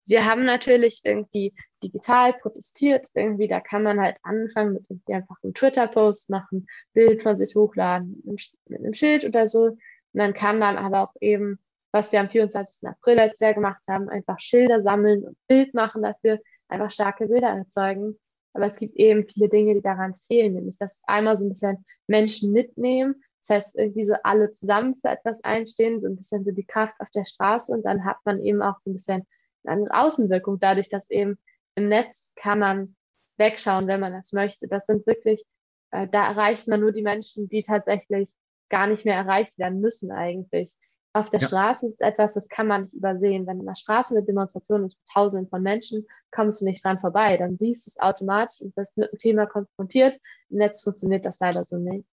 wir haben natürlich irgendwie digital protestiert. Irgendwie, da kann man halt anfangen mit irgendwie einfach einem Twitter-Post machen, Bild von sich hochladen mit einem Schild oder so. Und dann kann dann aber auch eben, was wir am 24. April letztes Jahr gemacht haben, einfach Schilder sammeln und Bild machen dafür, einfach starke Bilder erzeugen. Aber es gibt eben viele Dinge, die daran fehlen, nämlich dass einmal so ein bisschen Menschen mitnehmen. Das heißt, irgendwie so alle zusammen für etwas einstehen, so ein bisschen so die Kraft auf der Straße und dann hat man eben auch so ein bisschen eine Außenwirkung dadurch, dass eben im Netz kann man wegschauen, wenn man das möchte. Das sind wirklich, äh, da erreicht man nur die Menschen, die tatsächlich gar nicht mehr erreicht werden müssen eigentlich. Auf der ja. Straße ist etwas, das kann man nicht übersehen. Wenn in der Straße eine Demonstration ist mit Tausenden von Menschen, kommst du nicht dran vorbei. Dann siehst du es automatisch und wirst mit dem Thema konfrontiert. Im Netz funktioniert das leider so nicht.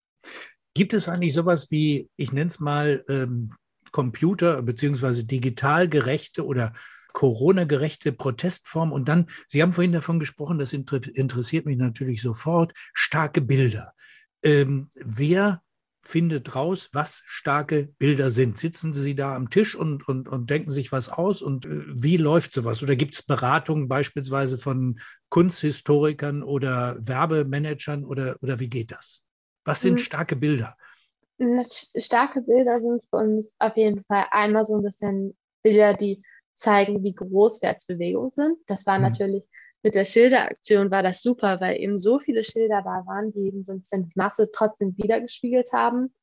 Gibt es eigentlich sowas wie, ich nenne es mal, ähm, Computer- bzw. digital gerechte oder Corona-gerechte Protestform. Und dann, Sie haben vorhin davon gesprochen, das interessiert mich natürlich sofort, starke Bilder. Ähm, wer findet raus, was starke Bilder sind? Sitzen Sie da am Tisch und, und, und denken sich was aus? Und äh, wie läuft sowas? Oder gibt es Beratungen beispielsweise von Kunsthistorikern oder Werbemanagern oder, oder wie geht das? Was sind mhm. starke Bilder? Starke Bilder sind für uns auf jeden Fall einmal so ein bisschen Bilder, die zeigen, wie groß Wertsbewegungen sind. Das war mhm. natürlich mit der Schilderaktion war das super, weil eben so viele Schilder da waren, die eben so ein bisschen die Masse trotzdem wiedergespiegelt haben.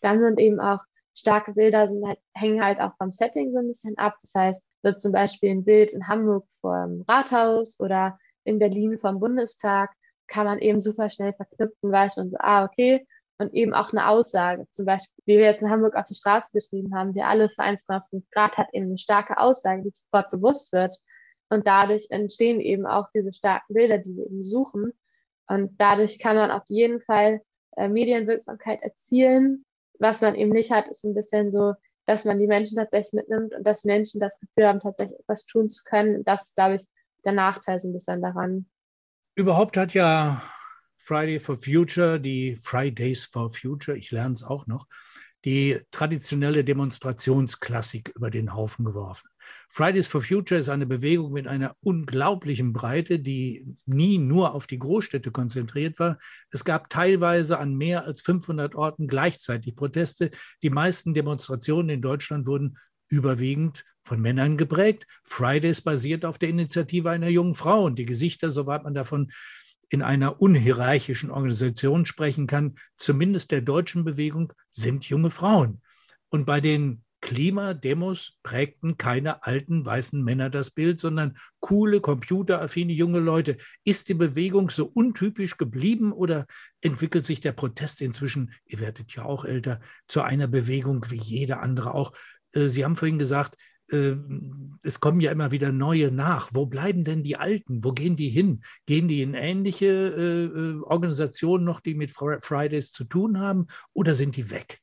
Dann sind eben auch starke Bilder, sind halt, hängen halt auch vom Setting so ein bisschen ab. Das heißt, wird zum Beispiel ein Bild in Hamburg vom Rathaus oder in Berlin vom Bundestag, kann man eben super schnell verknüpfen, weiß man so, ah, okay, und eben auch eine Aussage. Zum Beispiel, wie wir jetzt in Hamburg auf die Straße geschrieben haben, wir alle für 1,5 Grad hat eben eine starke Aussage, die sofort bewusst wird. Und dadurch entstehen eben auch diese starken Bilder, die wir eben suchen. Und dadurch kann man auf jeden Fall äh, Medienwirksamkeit erzielen. Was man eben nicht hat, ist ein bisschen so, dass man die Menschen tatsächlich mitnimmt und dass Menschen das Gefühl haben, tatsächlich etwas tun zu können. Das ist, glaube ich, der Nachteil so ein bisschen daran. Überhaupt hat ja Friday for Future, die Fridays for Future, ich lerne es auch noch, die traditionelle Demonstrationsklassik über den Haufen geworfen. Fridays for Future ist eine Bewegung mit einer unglaublichen Breite, die nie nur auf die Großstädte konzentriert war. Es gab teilweise an mehr als 500 Orten gleichzeitig Proteste. Die meisten Demonstrationen in Deutschland wurden überwiegend von Männern geprägt. Fridays basiert auf der Initiative einer jungen Frau und die Gesichter, soweit man davon in einer unhierarchischen Organisation sprechen kann, zumindest der deutschen Bewegung, sind junge Frauen. Und bei den Klimademos prägten keine alten weißen Männer das Bild, sondern coole, computeraffine junge Leute. Ist die Bewegung so untypisch geblieben oder entwickelt sich der Protest inzwischen, ihr werdet ja auch älter, zu einer Bewegung wie jede andere auch? Äh, Sie haben vorhin gesagt, es kommen ja immer wieder neue nach. Wo bleiben denn die Alten? Wo gehen die hin? Gehen die in ähnliche äh, äh Organisationen noch, die mit Fridays zu tun haben, oder sind die weg?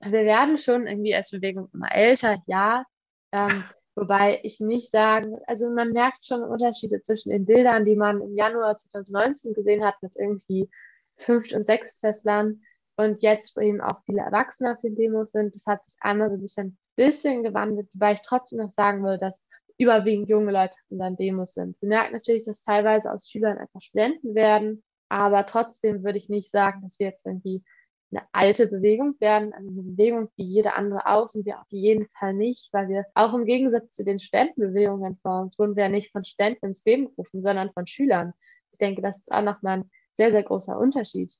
Wir werden schon irgendwie als Bewegung immer älter, ja. Ähm, wobei ich nicht sagen, also man merkt schon Unterschiede zwischen den Bildern, die man im Januar 2019 gesehen hat, mit irgendwie fünf und sechs Festlern und jetzt, wo eben auch viele Erwachsene auf den Demos sind. Das hat sich einmal so ein bisschen bisschen gewandelt, weil ich trotzdem noch sagen will, dass überwiegend junge Leute in unseren Demos sind. Wir merken natürlich, dass teilweise aus Schülern einfach Studenten werden, aber trotzdem würde ich nicht sagen, dass wir jetzt irgendwie eine alte Bewegung werden, eine Bewegung wie jede andere auch, sind wir auf jeden Fall nicht, weil wir auch im Gegensatz zu den Studentenbewegungen vor uns wurden wir nicht von Studenten ins Leben gerufen, sondern von Schülern. Ich denke, das ist auch nochmal ein sehr, sehr großer Unterschied,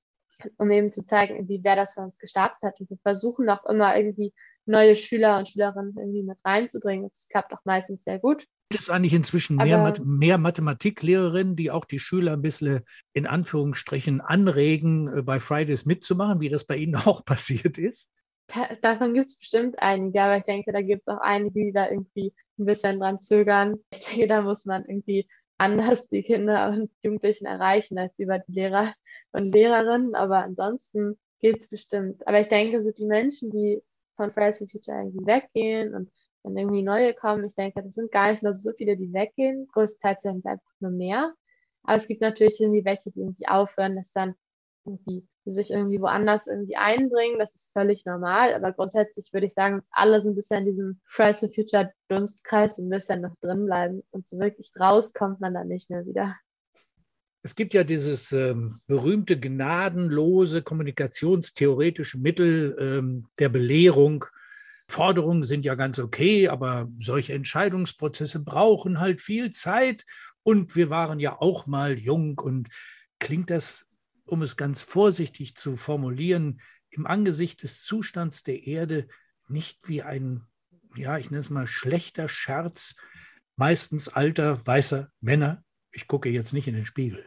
um eben zu zeigen, wie wer das für uns gestartet hat. Und wir versuchen auch immer irgendwie neue Schüler und Schülerinnen irgendwie mit reinzubringen. Das klappt auch meistens sehr gut. Gibt es eigentlich inzwischen mehr, Math mehr Mathematiklehrerinnen, die auch die Schüler ein bisschen in Anführungsstrichen anregen, äh, bei Fridays mitzumachen, wie das bei Ihnen auch passiert ist? davon gibt es bestimmt einige, aber ich denke, da gibt es auch einige, die da irgendwie ein bisschen dran zögern. Ich denke, da muss man irgendwie anders die Kinder und Jugendlichen erreichen als über die Lehrer und Lehrerinnen. Aber ansonsten geht es bestimmt. Aber ich denke, so die Menschen, die von Fridays for Future irgendwie weggehen und wenn irgendwie neue kommen, ich denke, das sind gar nicht mehr so viele, die weggehen. Größtenteils sind einfach nur mehr. Aber es gibt natürlich irgendwie welche, die irgendwie aufhören, das dann irgendwie sich irgendwie woanders irgendwie einbringen. Das ist völlig normal. Aber grundsätzlich würde ich sagen, dass alle so ein bisschen in diesem Fridays for Future Dunstkreis ein bisschen noch drin bleiben. Und so wirklich raus kommt man dann nicht mehr wieder. Es gibt ja dieses ähm, berühmte gnadenlose kommunikationstheoretische Mittel ähm, der Belehrung. Forderungen sind ja ganz okay, aber solche Entscheidungsprozesse brauchen halt viel Zeit. Und wir waren ja auch mal jung und klingt das um es ganz vorsichtig zu formulieren, im Angesicht des Zustands der Erde nicht wie ein, ja, ich nenne es mal schlechter Scherz, meistens alter, weißer Männer. Ich gucke jetzt nicht in den Spiegel.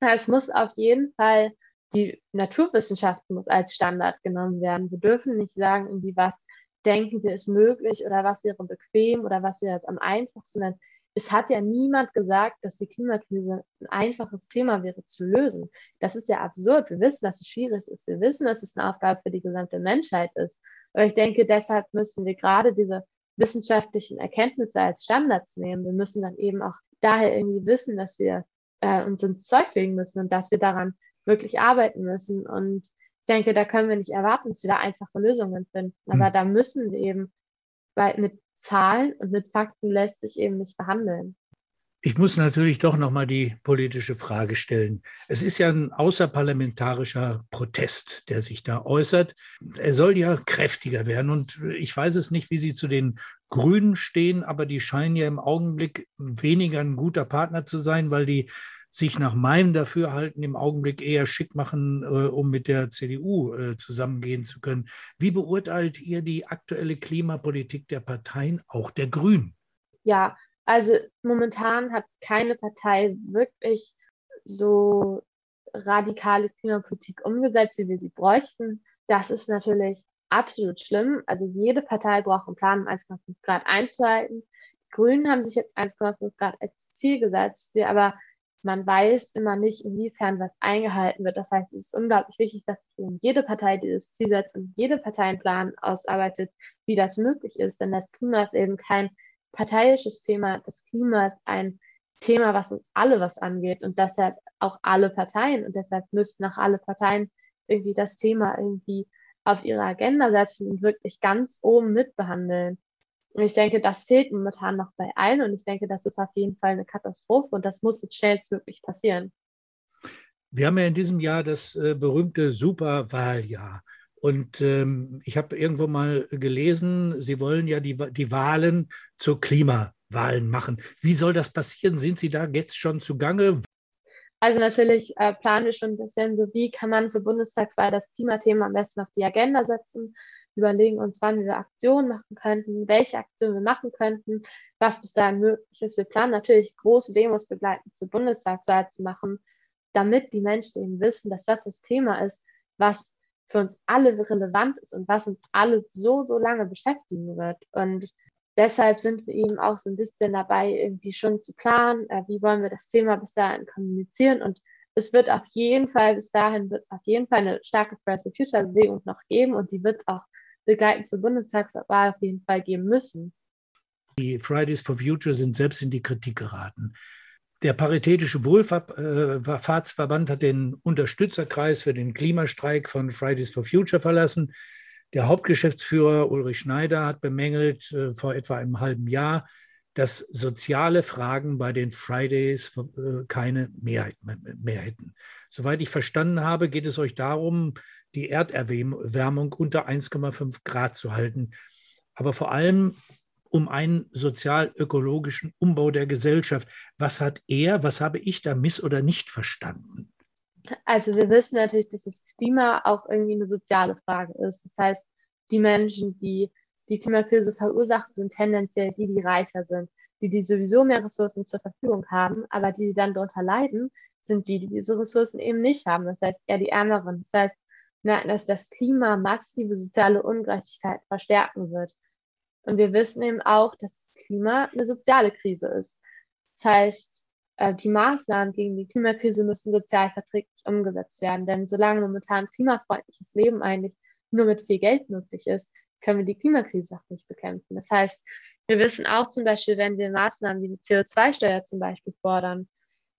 Es muss auf jeden Fall, die Naturwissenschaften muss als Standard genommen werden. Wir dürfen nicht sagen, irgendwie was denken wir ist möglich oder was wäre bequem oder was wäre jetzt am einfachsten es hat ja niemand gesagt, dass die Klimakrise ein einfaches Thema wäre zu lösen. Das ist ja absurd. Wir wissen, dass es schwierig ist. Wir wissen, dass es eine Aufgabe für die gesamte Menschheit ist. Aber ich denke, deshalb müssen wir gerade diese wissenschaftlichen Erkenntnisse als Standards nehmen. Wir müssen dann eben auch daher irgendwie wissen, dass wir äh, uns ins Zeug legen müssen und dass wir daran wirklich arbeiten müssen. Und ich denke, da können wir nicht erwarten, dass wir da einfache Lösungen finden. Aber hm. da müssen wir eben bei, mit Zahlen und mit Fakten lässt sich eben nicht behandeln. Ich muss natürlich doch nochmal die politische Frage stellen. Es ist ja ein außerparlamentarischer Protest, der sich da äußert. Er soll ja kräftiger werden. Und ich weiß es nicht, wie Sie zu den Grünen stehen, aber die scheinen ja im Augenblick weniger ein guter Partner zu sein, weil die sich nach meinem Dafürhalten im Augenblick eher schick machen, äh, um mit der CDU äh, zusammengehen zu können. Wie beurteilt ihr die aktuelle Klimapolitik der Parteien, auch der Grünen? Ja, also momentan hat keine Partei wirklich so radikale Klimapolitik umgesetzt, wie wir sie bräuchten. Das ist natürlich absolut schlimm. Also jede Partei braucht einen Plan, um 1,5 Grad einzuhalten. Die Grünen haben sich jetzt 1,5 Grad als Ziel gesetzt, aber man weiß immer nicht, inwiefern was eingehalten wird. Das heißt, es ist unglaublich wichtig, dass jede Partei dieses Ziel setzt und jede Partei einen Plan ausarbeitet, wie das möglich ist. Denn das Klima ist eben kein parteiisches Thema. Das Klima ist ein Thema, was uns alle was angeht und deshalb auch alle Parteien. Und deshalb müssten auch alle Parteien irgendwie das Thema irgendwie auf ihre Agenda setzen und wirklich ganz oben mitbehandeln. Und ich denke, das fehlt momentan noch bei allen. Und ich denke, das ist auf jeden Fall eine Katastrophe und das muss jetzt schnellstmöglich passieren. Wir haben ja in diesem Jahr das äh, berühmte Superwahljahr. Und ähm, ich habe irgendwo mal gelesen, Sie wollen ja die, die Wahlen zu Klimawahlen machen. Wie soll das passieren? Sind Sie da jetzt schon zugange? Also natürlich äh, planen wir schon ein bisschen so, wie kann man zur Bundestagswahl das Klimathema am besten auf die Agenda setzen überlegen uns, wann wir Aktionen machen könnten, welche Aktionen wir machen könnten, was bis dahin möglich ist. Wir planen natürlich große Demos begleitend zur Bundestagswahl zu machen, damit die Menschen eben wissen, dass das das Thema ist, was für uns alle relevant ist und was uns alles so, so lange beschäftigen wird. Und deshalb sind wir eben auch so ein bisschen dabei, irgendwie schon zu planen, äh, wie wollen wir das Thema bis dahin kommunizieren und es wird auf jeden Fall, bis dahin wird es auf jeden Fall eine starke Fridays for Future Bewegung noch geben und die wird es auch begleitend zur Bundestagswahl auf jeden Fall geben müssen. Die Fridays for Future sind selbst in die Kritik geraten. Der Paritätische Wohlfahrtsverband hat den Unterstützerkreis für den Klimastreik von Fridays for Future verlassen. Der Hauptgeschäftsführer Ulrich Schneider hat bemängelt äh, vor etwa einem halben Jahr, dass soziale Fragen bei den Fridays äh, keine Mehrheit mehr hätten. Soweit ich verstanden habe, geht es euch darum, die Erderwärmung unter 1,5 Grad zu halten. Aber vor allem um einen sozial-ökologischen Umbau der Gesellschaft. Was hat er, was habe ich da miss- oder nicht verstanden? Also wir wissen natürlich, dass das Klima auch irgendwie eine soziale Frage ist. Das heißt, die Menschen, die die Klimakrise verursachen, sind tendenziell die, die reicher sind, die, die sowieso mehr Ressourcen zur Verfügung haben, aber die, die dann darunter leiden, sind die, die diese Ressourcen eben nicht haben. Das heißt, eher die Ärmeren. Das heißt, dass das Klima massive soziale Ungerechtigkeit verstärken wird. Und wir wissen eben auch, dass das Klima eine soziale Krise ist. Das heißt, äh, die Maßnahmen gegen die Klimakrise müssen sozial verträglich umgesetzt werden. Denn solange momentan klimafreundliches Leben eigentlich nur mit viel Geld möglich ist, können wir die Klimakrise auch nicht bekämpfen. Das heißt, wir wissen auch zum Beispiel, wenn wir Maßnahmen wie die CO2-Steuer zum Beispiel fordern,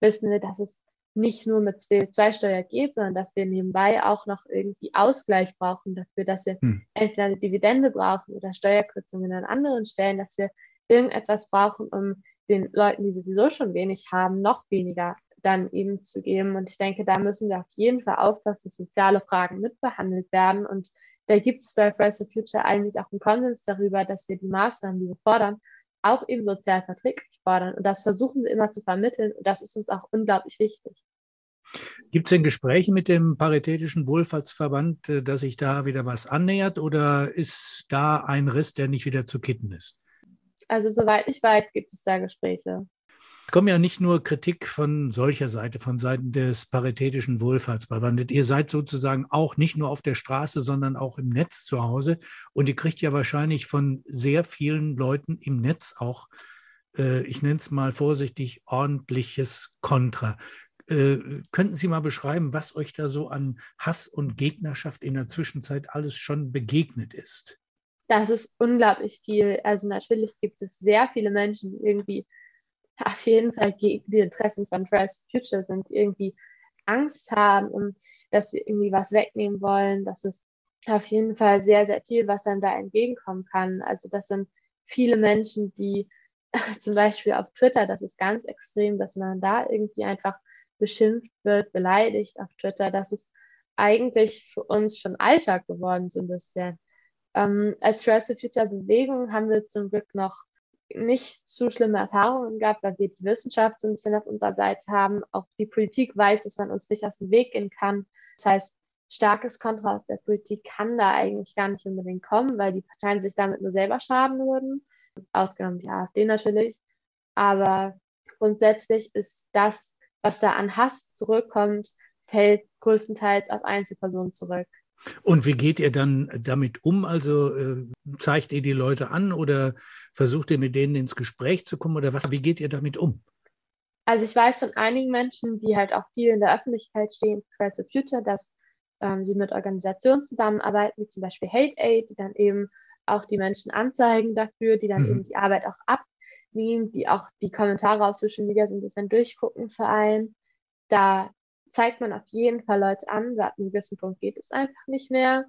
wissen wir, dass es nicht nur mit CO2-Steuer geht, sondern dass wir nebenbei auch noch irgendwie Ausgleich brauchen dafür, dass wir hm. entweder eine Dividende brauchen oder Steuerkürzungen an anderen Stellen, dass wir irgendetwas brauchen, um den Leuten, die sowieso schon wenig haben, noch weniger dann eben zu geben. Und ich denke, da müssen wir auf jeden Fall aufpassen, dass soziale Fragen mitbehandelt werden. Und da gibt es bei Fridays for Future eigentlich auch einen Konsens darüber, dass wir die Maßnahmen, die wir fordern, auch eben sozial verträglich fordern. Und das versuchen wir immer zu vermitteln. Und das ist uns auch unglaublich wichtig. Gibt es denn Gespräche mit dem Paritätischen Wohlfahrtsverband, äh, dass sich da wieder was annähert oder ist da ein Riss, der nicht wieder zu kitten ist? Also soweit ich weiß, gibt es da Gespräche. Es kommt ja nicht nur Kritik von solcher Seite, von Seiten des Paritätischen Wohlfahrtsverbandes. Ihr seid sozusagen auch nicht nur auf der Straße, sondern auch im Netz zu Hause. Und ihr kriegt ja wahrscheinlich von sehr vielen Leuten im Netz auch, äh, ich nenne es mal vorsichtig, ordentliches Kontra. Äh, könnten Sie mal beschreiben, was euch da so an Hass und Gegnerschaft in der Zwischenzeit alles schon begegnet ist? Das ist unglaublich viel. Also natürlich gibt es sehr viele Menschen, die irgendwie auf jeden Fall gegen die Interessen von Fridays Future sind, irgendwie Angst haben, dass wir irgendwie was wegnehmen wollen. Das ist auf jeden Fall sehr, sehr viel, was einem da entgegenkommen kann. Also das sind viele Menschen, die zum Beispiel auf Twitter, das ist ganz extrem, dass man da irgendwie einfach beschimpft wird, beleidigt auf Twitter. Das ist eigentlich für uns schon Alltag geworden, so ein bisschen. Ähm, als for Future Bewegung haben wir zum Glück noch nicht zu schlimme Erfahrungen gehabt, weil wir die Wissenschaft so ein bisschen auf unserer Seite haben. Auch die Politik weiß, dass man uns nicht aus dem Weg gehen kann. Das heißt, starkes Kontra aus der Politik kann da eigentlich gar nicht unbedingt kommen, weil die Parteien sich damit nur selber schaden würden. Ausgenommen die AfD natürlich. Aber grundsätzlich ist das, was da an Hass zurückkommt, fällt größtenteils auf Einzelpersonen zurück. Und wie geht ihr dann damit um? Also äh, zeigt ihr die Leute an oder versucht ihr mit denen ins Gespräch zu kommen oder was? Wie geht ihr damit um? Also ich weiß von einigen Menschen, die halt auch viel in der Öffentlichkeit stehen, Fridays for Future, dass ähm, sie mit Organisationen zusammenarbeiten, wie zum Beispiel Hate Aid, die dann eben auch die Menschen anzeigen dafür, die dann mhm. eben die Arbeit auch abnehmen, die auch die Kommentare auf Social Media so ein bisschen durchgucken für einen. Da zeigt man auf jeden Fall Leute an, ab einem gewissen Punkt geht es einfach nicht mehr.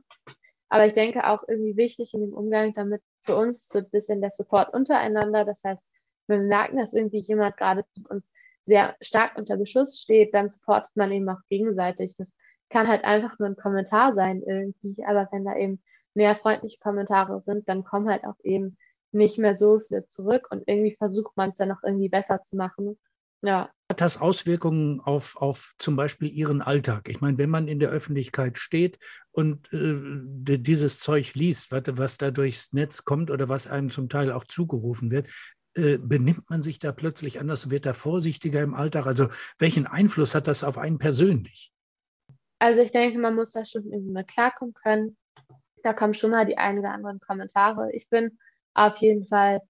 Aber ich denke auch irgendwie wichtig in dem Umgang damit für uns so ein bisschen der Support untereinander. Das heißt, wenn wir merken, dass irgendwie jemand gerade uns sehr stark unter Beschuss steht, dann supportet man eben auch gegenseitig. Das kann halt einfach nur ein Kommentar sein irgendwie, aber wenn da eben mehr freundliche Kommentare sind, dann kommen halt auch eben nicht mehr so viele zurück und irgendwie versucht man es dann auch irgendwie besser zu machen. Ja. Hat das Auswirkungen auf, auf zum Beispiel Ihren Alltag? Ich meine, wenn man in der Öffentlichkeit steht und äh, dieses Zeug liest, was, was da durchs Netz kommt oder was einem zum Teil auch zugerufen wird, äh, benimmt man sich da plötzlich anders, wird da vorsichtiger im Alltag? Also welchen Einfluss hat das auf einen persönlich? Also ich denke, man muss da schon irgendwie mal klarkommen können. Da kommen schon mal die ein oder anderen Kommentare. Ich bin auf jeden Fall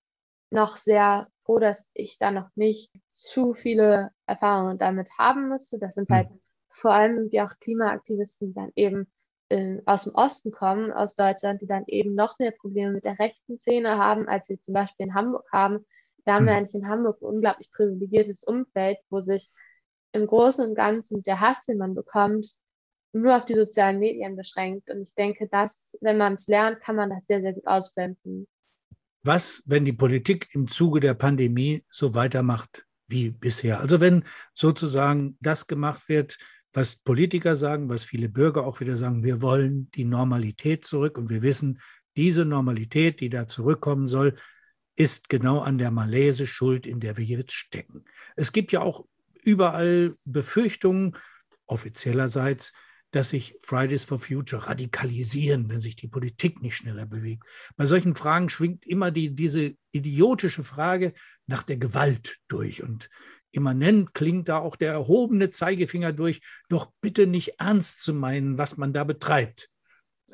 noch sehr froh, dass ich da noch nicht zu viele Erfahrungen damit haben musste. Das sind halt mhm. vor allem die auch Klimaaktivisten, die dann eben in, aus dem Osten kommen, aus Deutschland, die dann eben noch mehr Probleme mit der rechten Szene haben, als sie zum Beispiel in Hamburg haben. Da haben wir eigentlich in Hamburg ein unglaublich privilegiertes Umfeld, wo sich im Großen und Ganzen der Hass, den man bekommt, nur auf die sozialen Medien beschränkt. Und ich denke, dass, wenn man es lernt, kann man das sehr, sehr gut ausblenden was, wenn die Politik im Zuge der Pandemie so weitermacht wie bisher? Also wenn sozusagen das gemacht wird, was Politiker sagen, was viele Bürger auch wieder sagen, wir wollen die Normalität zurück und wir wissen, diese Normalität, die da zurückkommen soll, ist genau an der Malaise schuld, in der wir jetzt stecken. Es gibt ja auch überall Befürchtungen, offiziellerseits, dass sich Fridays for Future radikalisieren, wenn sich die Politik nicht schneller bewegt. Bei solchen Fragen schwingt immer die, diese idiotische Frage nach der Gewalt durch. Und immanent klingt da auch der erhobene Zeigefinger durch, doch bitte nicht ernst zu meinen, was man da betreibt.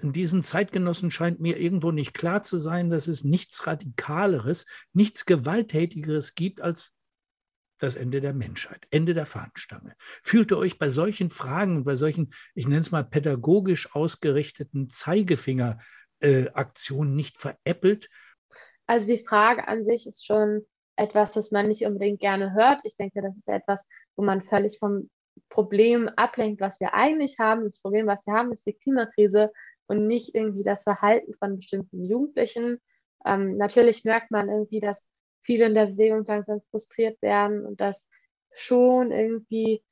In diesen Zeitgenossen scheint mir irgendwo nicht klar zu sein, dass es nichts Radikaleres, nichts Gewalttätigeres gibt als das Ende der Menschheit, Ende der Fahnenstange. Fühlt ihr euch bei solchen Fragen, bei solchen, ich nenne es mal pädagogisch ausgerichteten Zeigefingeraktionen äh, nicht veräppelt? Also die Frage an sich ist schon etwas, was man nicht unbedingt gerne hört. Ich denke, das ist etwas, wo man völlig vom Problem ablenkt, was wir eigentlich haben. Das Problem, was wir haben, ist die Klimakrise und nicht irgendwie das Verhalten von bestimmten Jugendlichen. Ähm, natürlich merkt man irgendwie, dass viele in der Bewegung langsam frustriert werden und dass schon irgendwie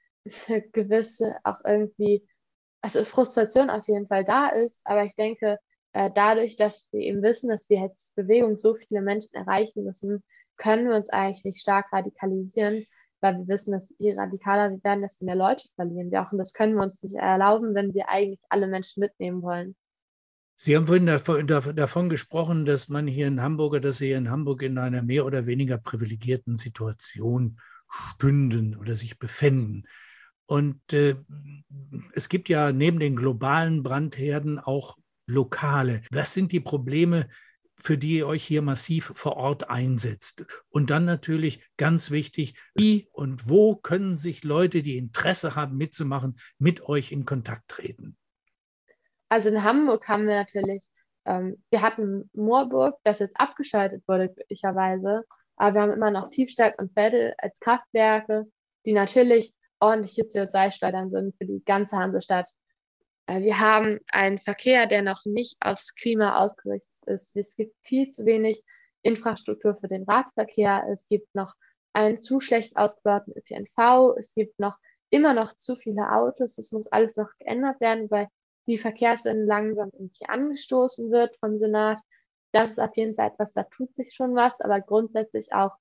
gewisse auch irgendwie, also Frustration auf jeden Fall da ist. Aber ich denke, äh, dadurch, dass wir eben wissen, dass wir als Bewegung so viele Menschen erreichen müssen, können wir uns eigentlich nicht stark radikalisieren, weil wir wissen, dass je radikaler wir werden, desto mehr Leute verlieren wir auch. Und das können wir uns nicht erlauben, wenn wir eigentlich alle Menschen mitnehmen wollen. Sie haben vorhin davon, gesprochen, dass man hier in Hamburg, dass Sie hier in Hamburg in einer mehr oder weniger privilegierten Situation stünden oder sich befänden. Und äh, es gibt ja neben den globalen Brandherden auch lokale. Was sind die Probleme, für die ihr euch hier massiv vor Ort einsetzt? Und dann natürlich ganz wichtig, wie und wo können sich Leute, die Interesse haben mitzumachen, mit euch in Kontakt treten? Also in Hamburg haben wir natürlich, ähm, wir hatten Moorburg, das jetzt abgeschaltet wurde, glücklicherweise. Aber wir haben immer noch Tiefstadt und Vettel als Kraftwerke, die natürlich ordentliche CO2-Schleudern sind für die ganze Hansestadt. Äh, wir haben einen Verkehr, der noch nicht aufs Klima ausgerichtet ist. Es gibt viel zu wenig Infrastruktur für den Radverkehr. Es gibt noch einen zu schlecht ausgebauten ÖPNV. Es gibt noch immer noch zu viele Autos. Das muss alles noch geändert werden, weil die Verkehrswende langsam irgendwie angestoßen wird vom Senat. Das ist auf jeden Fall etwas, da tut sich schon was, aber grundsätzlich auch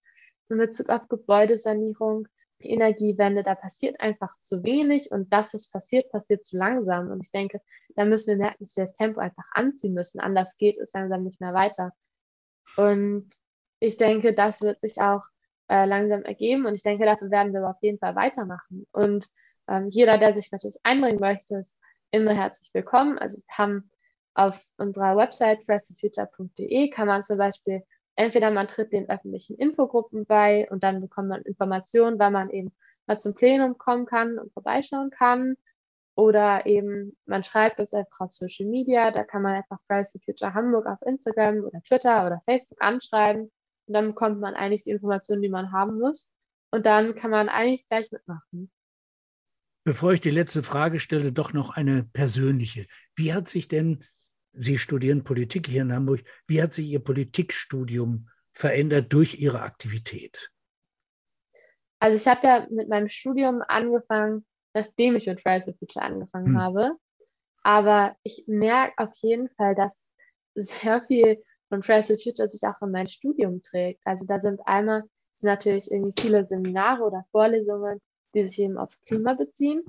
in Bezug auf Gebäudesanierung, Energiewende, da passiert einfach zu wenig und das, was passiert, passiert zu langsam. Und ich denke, da müssen wir merken, dass wir das Tempo einfach anziehen müssen. Anders geht es langsam nicht mehr weiter. Und ich denke, das wird sich auch äh, langsam ergeben und ich denke, dafür werden wir auf jeden Fall weitermachen. Und ähm, jeder, der sich natürlich einbringen möchte, ist immer herzlich willkommen. Also wir haben auf unserer Website pressthefuture.de kann man zum Beispiel entweder man tritt den öffentlichen Infogruppen bei und dann bekommt man Informationen, weil man eben mal zum Plenum kommen kann und vorbeischauen kann. Oder eben man schreibt uns einfach auf Social Media, da kann man einfach for Future Hamburg auf Instagram oder Twitter oder Facebook anschreiben und dann bekommt man eigentlich die Informationen, die man haben muss. Und dann kann man eigentlich gleich mitmachen. Bevor ich die letzte Frage stelle, doch noch eine persönliche. Wie hat sich denn, Sie studieren Politik hier in Hamburg, wie hat sich Ihr Politikstudium verändert durch Ihre Aktivität? Also ich habe ja mit meinem Studium angefangen, nachdem ich mit Fridays for Future angefangen hm. habe. Aber ich merke auf jeden Fall, dass sehr viel von Fridays for Future sich auch in mein Studium trägt. Also da sind einmal sind natürlich irgendwie viele Seminare oder Vorlesungen, die sich eben aufs Klima beziehen.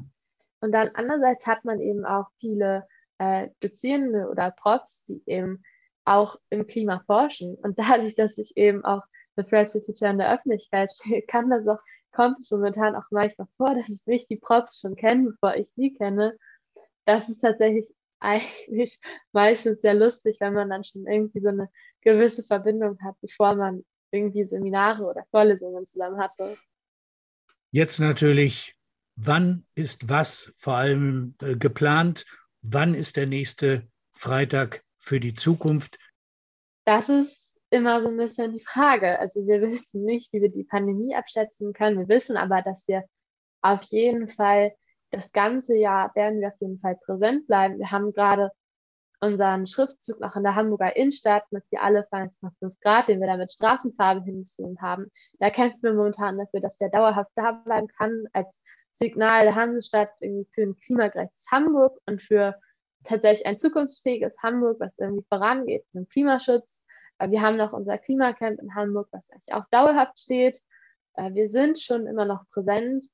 Und dann andererseits hat man eben auch viele äh, Dozierende oder Profs, die eben auch im Klima forschen. Und dadurch, dass ich eben auch Fridays for Future in der Öffentlichkeit stehe, kann das auch, kommt es momentan auch manchmal vor, dass mich die Profs schon kennen, bevor ich sie kenne. Das ist tatsächlich eigentlich meistens sehr lustig, wenn man dann schon irgendwie so eine gewisse Verbindung hat, bevor man irgendwie Seminare oder Vorlesungen zusammen hatte. Jetzt natürlich, wann ist was vor allem äh, geplant? Wann ist der nächste Freitag für die Zukunft? Das ist immer so ein bisschen die Frage. Also wir wissen nicht, wie wir die Pandemie abschätzen können. Wir wissen aber, dass wir auf jeden Fall das ganze Jahr werden wir auf jeden Fall präsent bleiben. Wir haben gerade unseren Schriftzug noch in der Hamburger Innenstadt mit Wir alle fahren jetzt nach 5 Grad, den wir da mit Straßenfarbe hingeschrieben haben. Da kämpfen wir momentan dafür, dass der dauerhaft da bleiben kann als Signal der Hansestadt für ein klimagerechtes Hamburg und für tatsächlich ein zukunftsfähiges Hamburg, was irgendwie vorangeht mit dem Klimaschutz. Äh, wir haben noch unser Klimacamp in Hamburg, was eigentlich auch dauerhaft steht. Äh, wir sind schon immer noch präsent,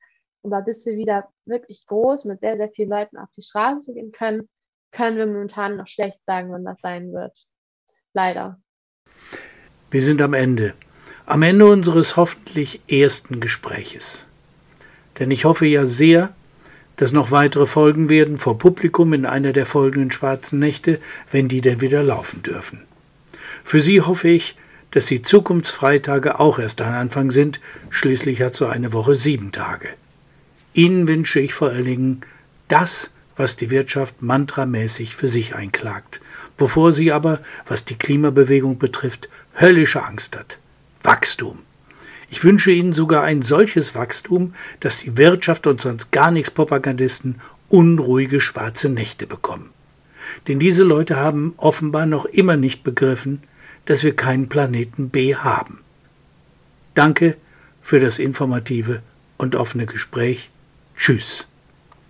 Aber bis wir wieder wirklich groß mit sehr, sehr vielen Leuten auf die Straße gehen können, können wir momentan noch schlecht sagen, wann das sein wird. Leider. Wir sind am Ende. Am Ende unseres hoffentlich ersten Gespräches. Denn ich hoffe ja sehr, dass noch weitere Folgen werden vor Publikum in einer der folgenden schwarzen Nächte, wenn die denn wieder laufen dürfen. Für Sie hoffe ich, dass die Zukunftsfreitage auch erst ein Anfang sind, schließlich hat so eine Woche sieben Tage. Ihnen wünsche ich vor allen Dingen das, was die Wirtschaft mantramäßig für sich einklagt, wovor sie aber, was die Klimabewegung betrifft, höllische Angst hat. Wachstum. Ich wünsche Ihnen sogar ein solches Wachstum, dass die Wirtschaft und sonst gar nichts Propagandisten unruhige schwarze Nächte bekommen. Denn diese Leute haben offenbar noch immer nicht begriffen, dass wir keinen Planeten B haben. Danke für das informative und offene Gespräch. Tschüss.